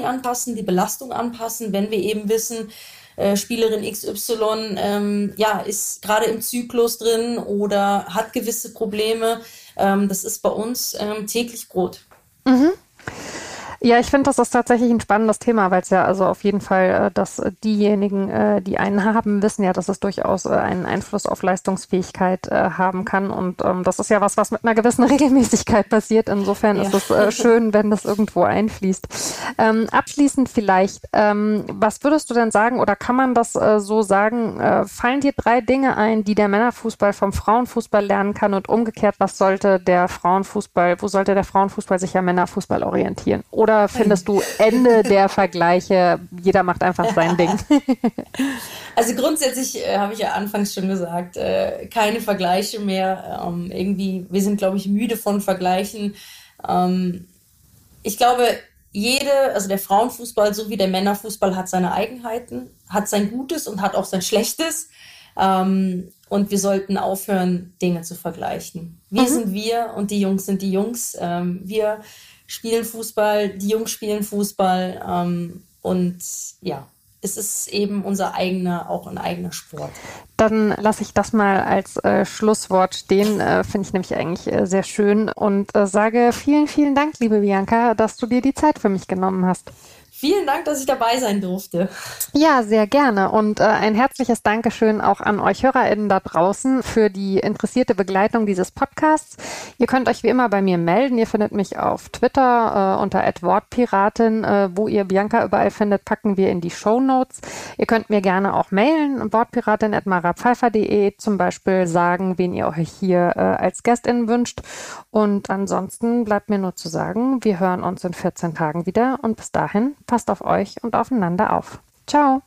anpassen, die Belastung anpassen, wenn wir eben wissen, äh, Spielerin XY ähm, ja, ist gerade im Zyklus drin oder hat gewisse Probleme. Ähm, das ist bei uns ähm, täglich Brot. Mhm. Ja, ich finde, das ist tatsächlich ein spannendes Thema, weil es ja also auf jeden Fall, äh, dass diejenigen, äh, die einen haben, wissen ja, dass es durchaus äh, einen Einfluss auf Leistungsfähigkeit haben kann. Und ähm, das ist ja was, was mit einer gewissen Regelmäßigkeit passiert. Insofern ja. ist es schön, wenn das irgendwo einfließt. Ähm, abschließend vielleicht, ähm, was würdest du denn sagen oder kann man das so sagen? fallen dir drei Dinge ein, die der Männerfußball vom Frauenfußball lernen kann und umgekehrt, was sollte der Frauenfußball, wo sollte der Frauenfußball sich ja Männerfußball orientieren? Oder findest du Ende der Vergleiche, jeder macht einfach sein Ding? Also grundsätzlich äh, habe ich ja anfangs schon gesagt, äh, keine Vergleiche mehr. Ähm, irgendwie, wir sind, glaube ich, müde von Vergleichen. Ähm, ich glaube, jede, also der Frauenfußball sowie der Männerfußball hat seine Eigenheiten, hat sein Gutes und hat auch sein Schlechtes. Ähm, und wir sollten aufhören, Dinge zu vergleichen. Wir mhm. sind wir und die Jungs sind die Jungs. Ähm, wir spielen Fußball, die Jungs spielen Fußball ähm, und ja, es ist eben unser eigener, auch ein eigener Sport. Dann lasse ich das mal als äh, Schlusswort stehen. Äh, Finde ich nämlich eigentlich äh, sehr schön und äh, sage vielen, vielen Dank, liebe Bianca, dass du dir die Zeit für mich genommen hast. Vielen Dank, dass ich dabei sein durfte. Ja, sehr gerne. Und äh, ein herzliches Dankeschön auch an euch HörerInnen da draußen für die interessierte Begleitung dieses Podcasts. Ihr könnt euch wie immer bei mir melden. Ihr findet mich auf Twitter äh, unter Wortpiratin. Äh, wo ihr Bianca überall findet, packen wir in die Show Notes. Ihr könnt mir gerne auch mailen, wortpiratin.marapfeifer.de zum Beispiel sagen, wen ihr euch hier äh, als Gästin wünscht. Und ansonsten bleibt mir nur zu sagen, wir hören uns in 14 Tagen wieder und bis dahin passt auf euch und aufeinander auf. Ciao!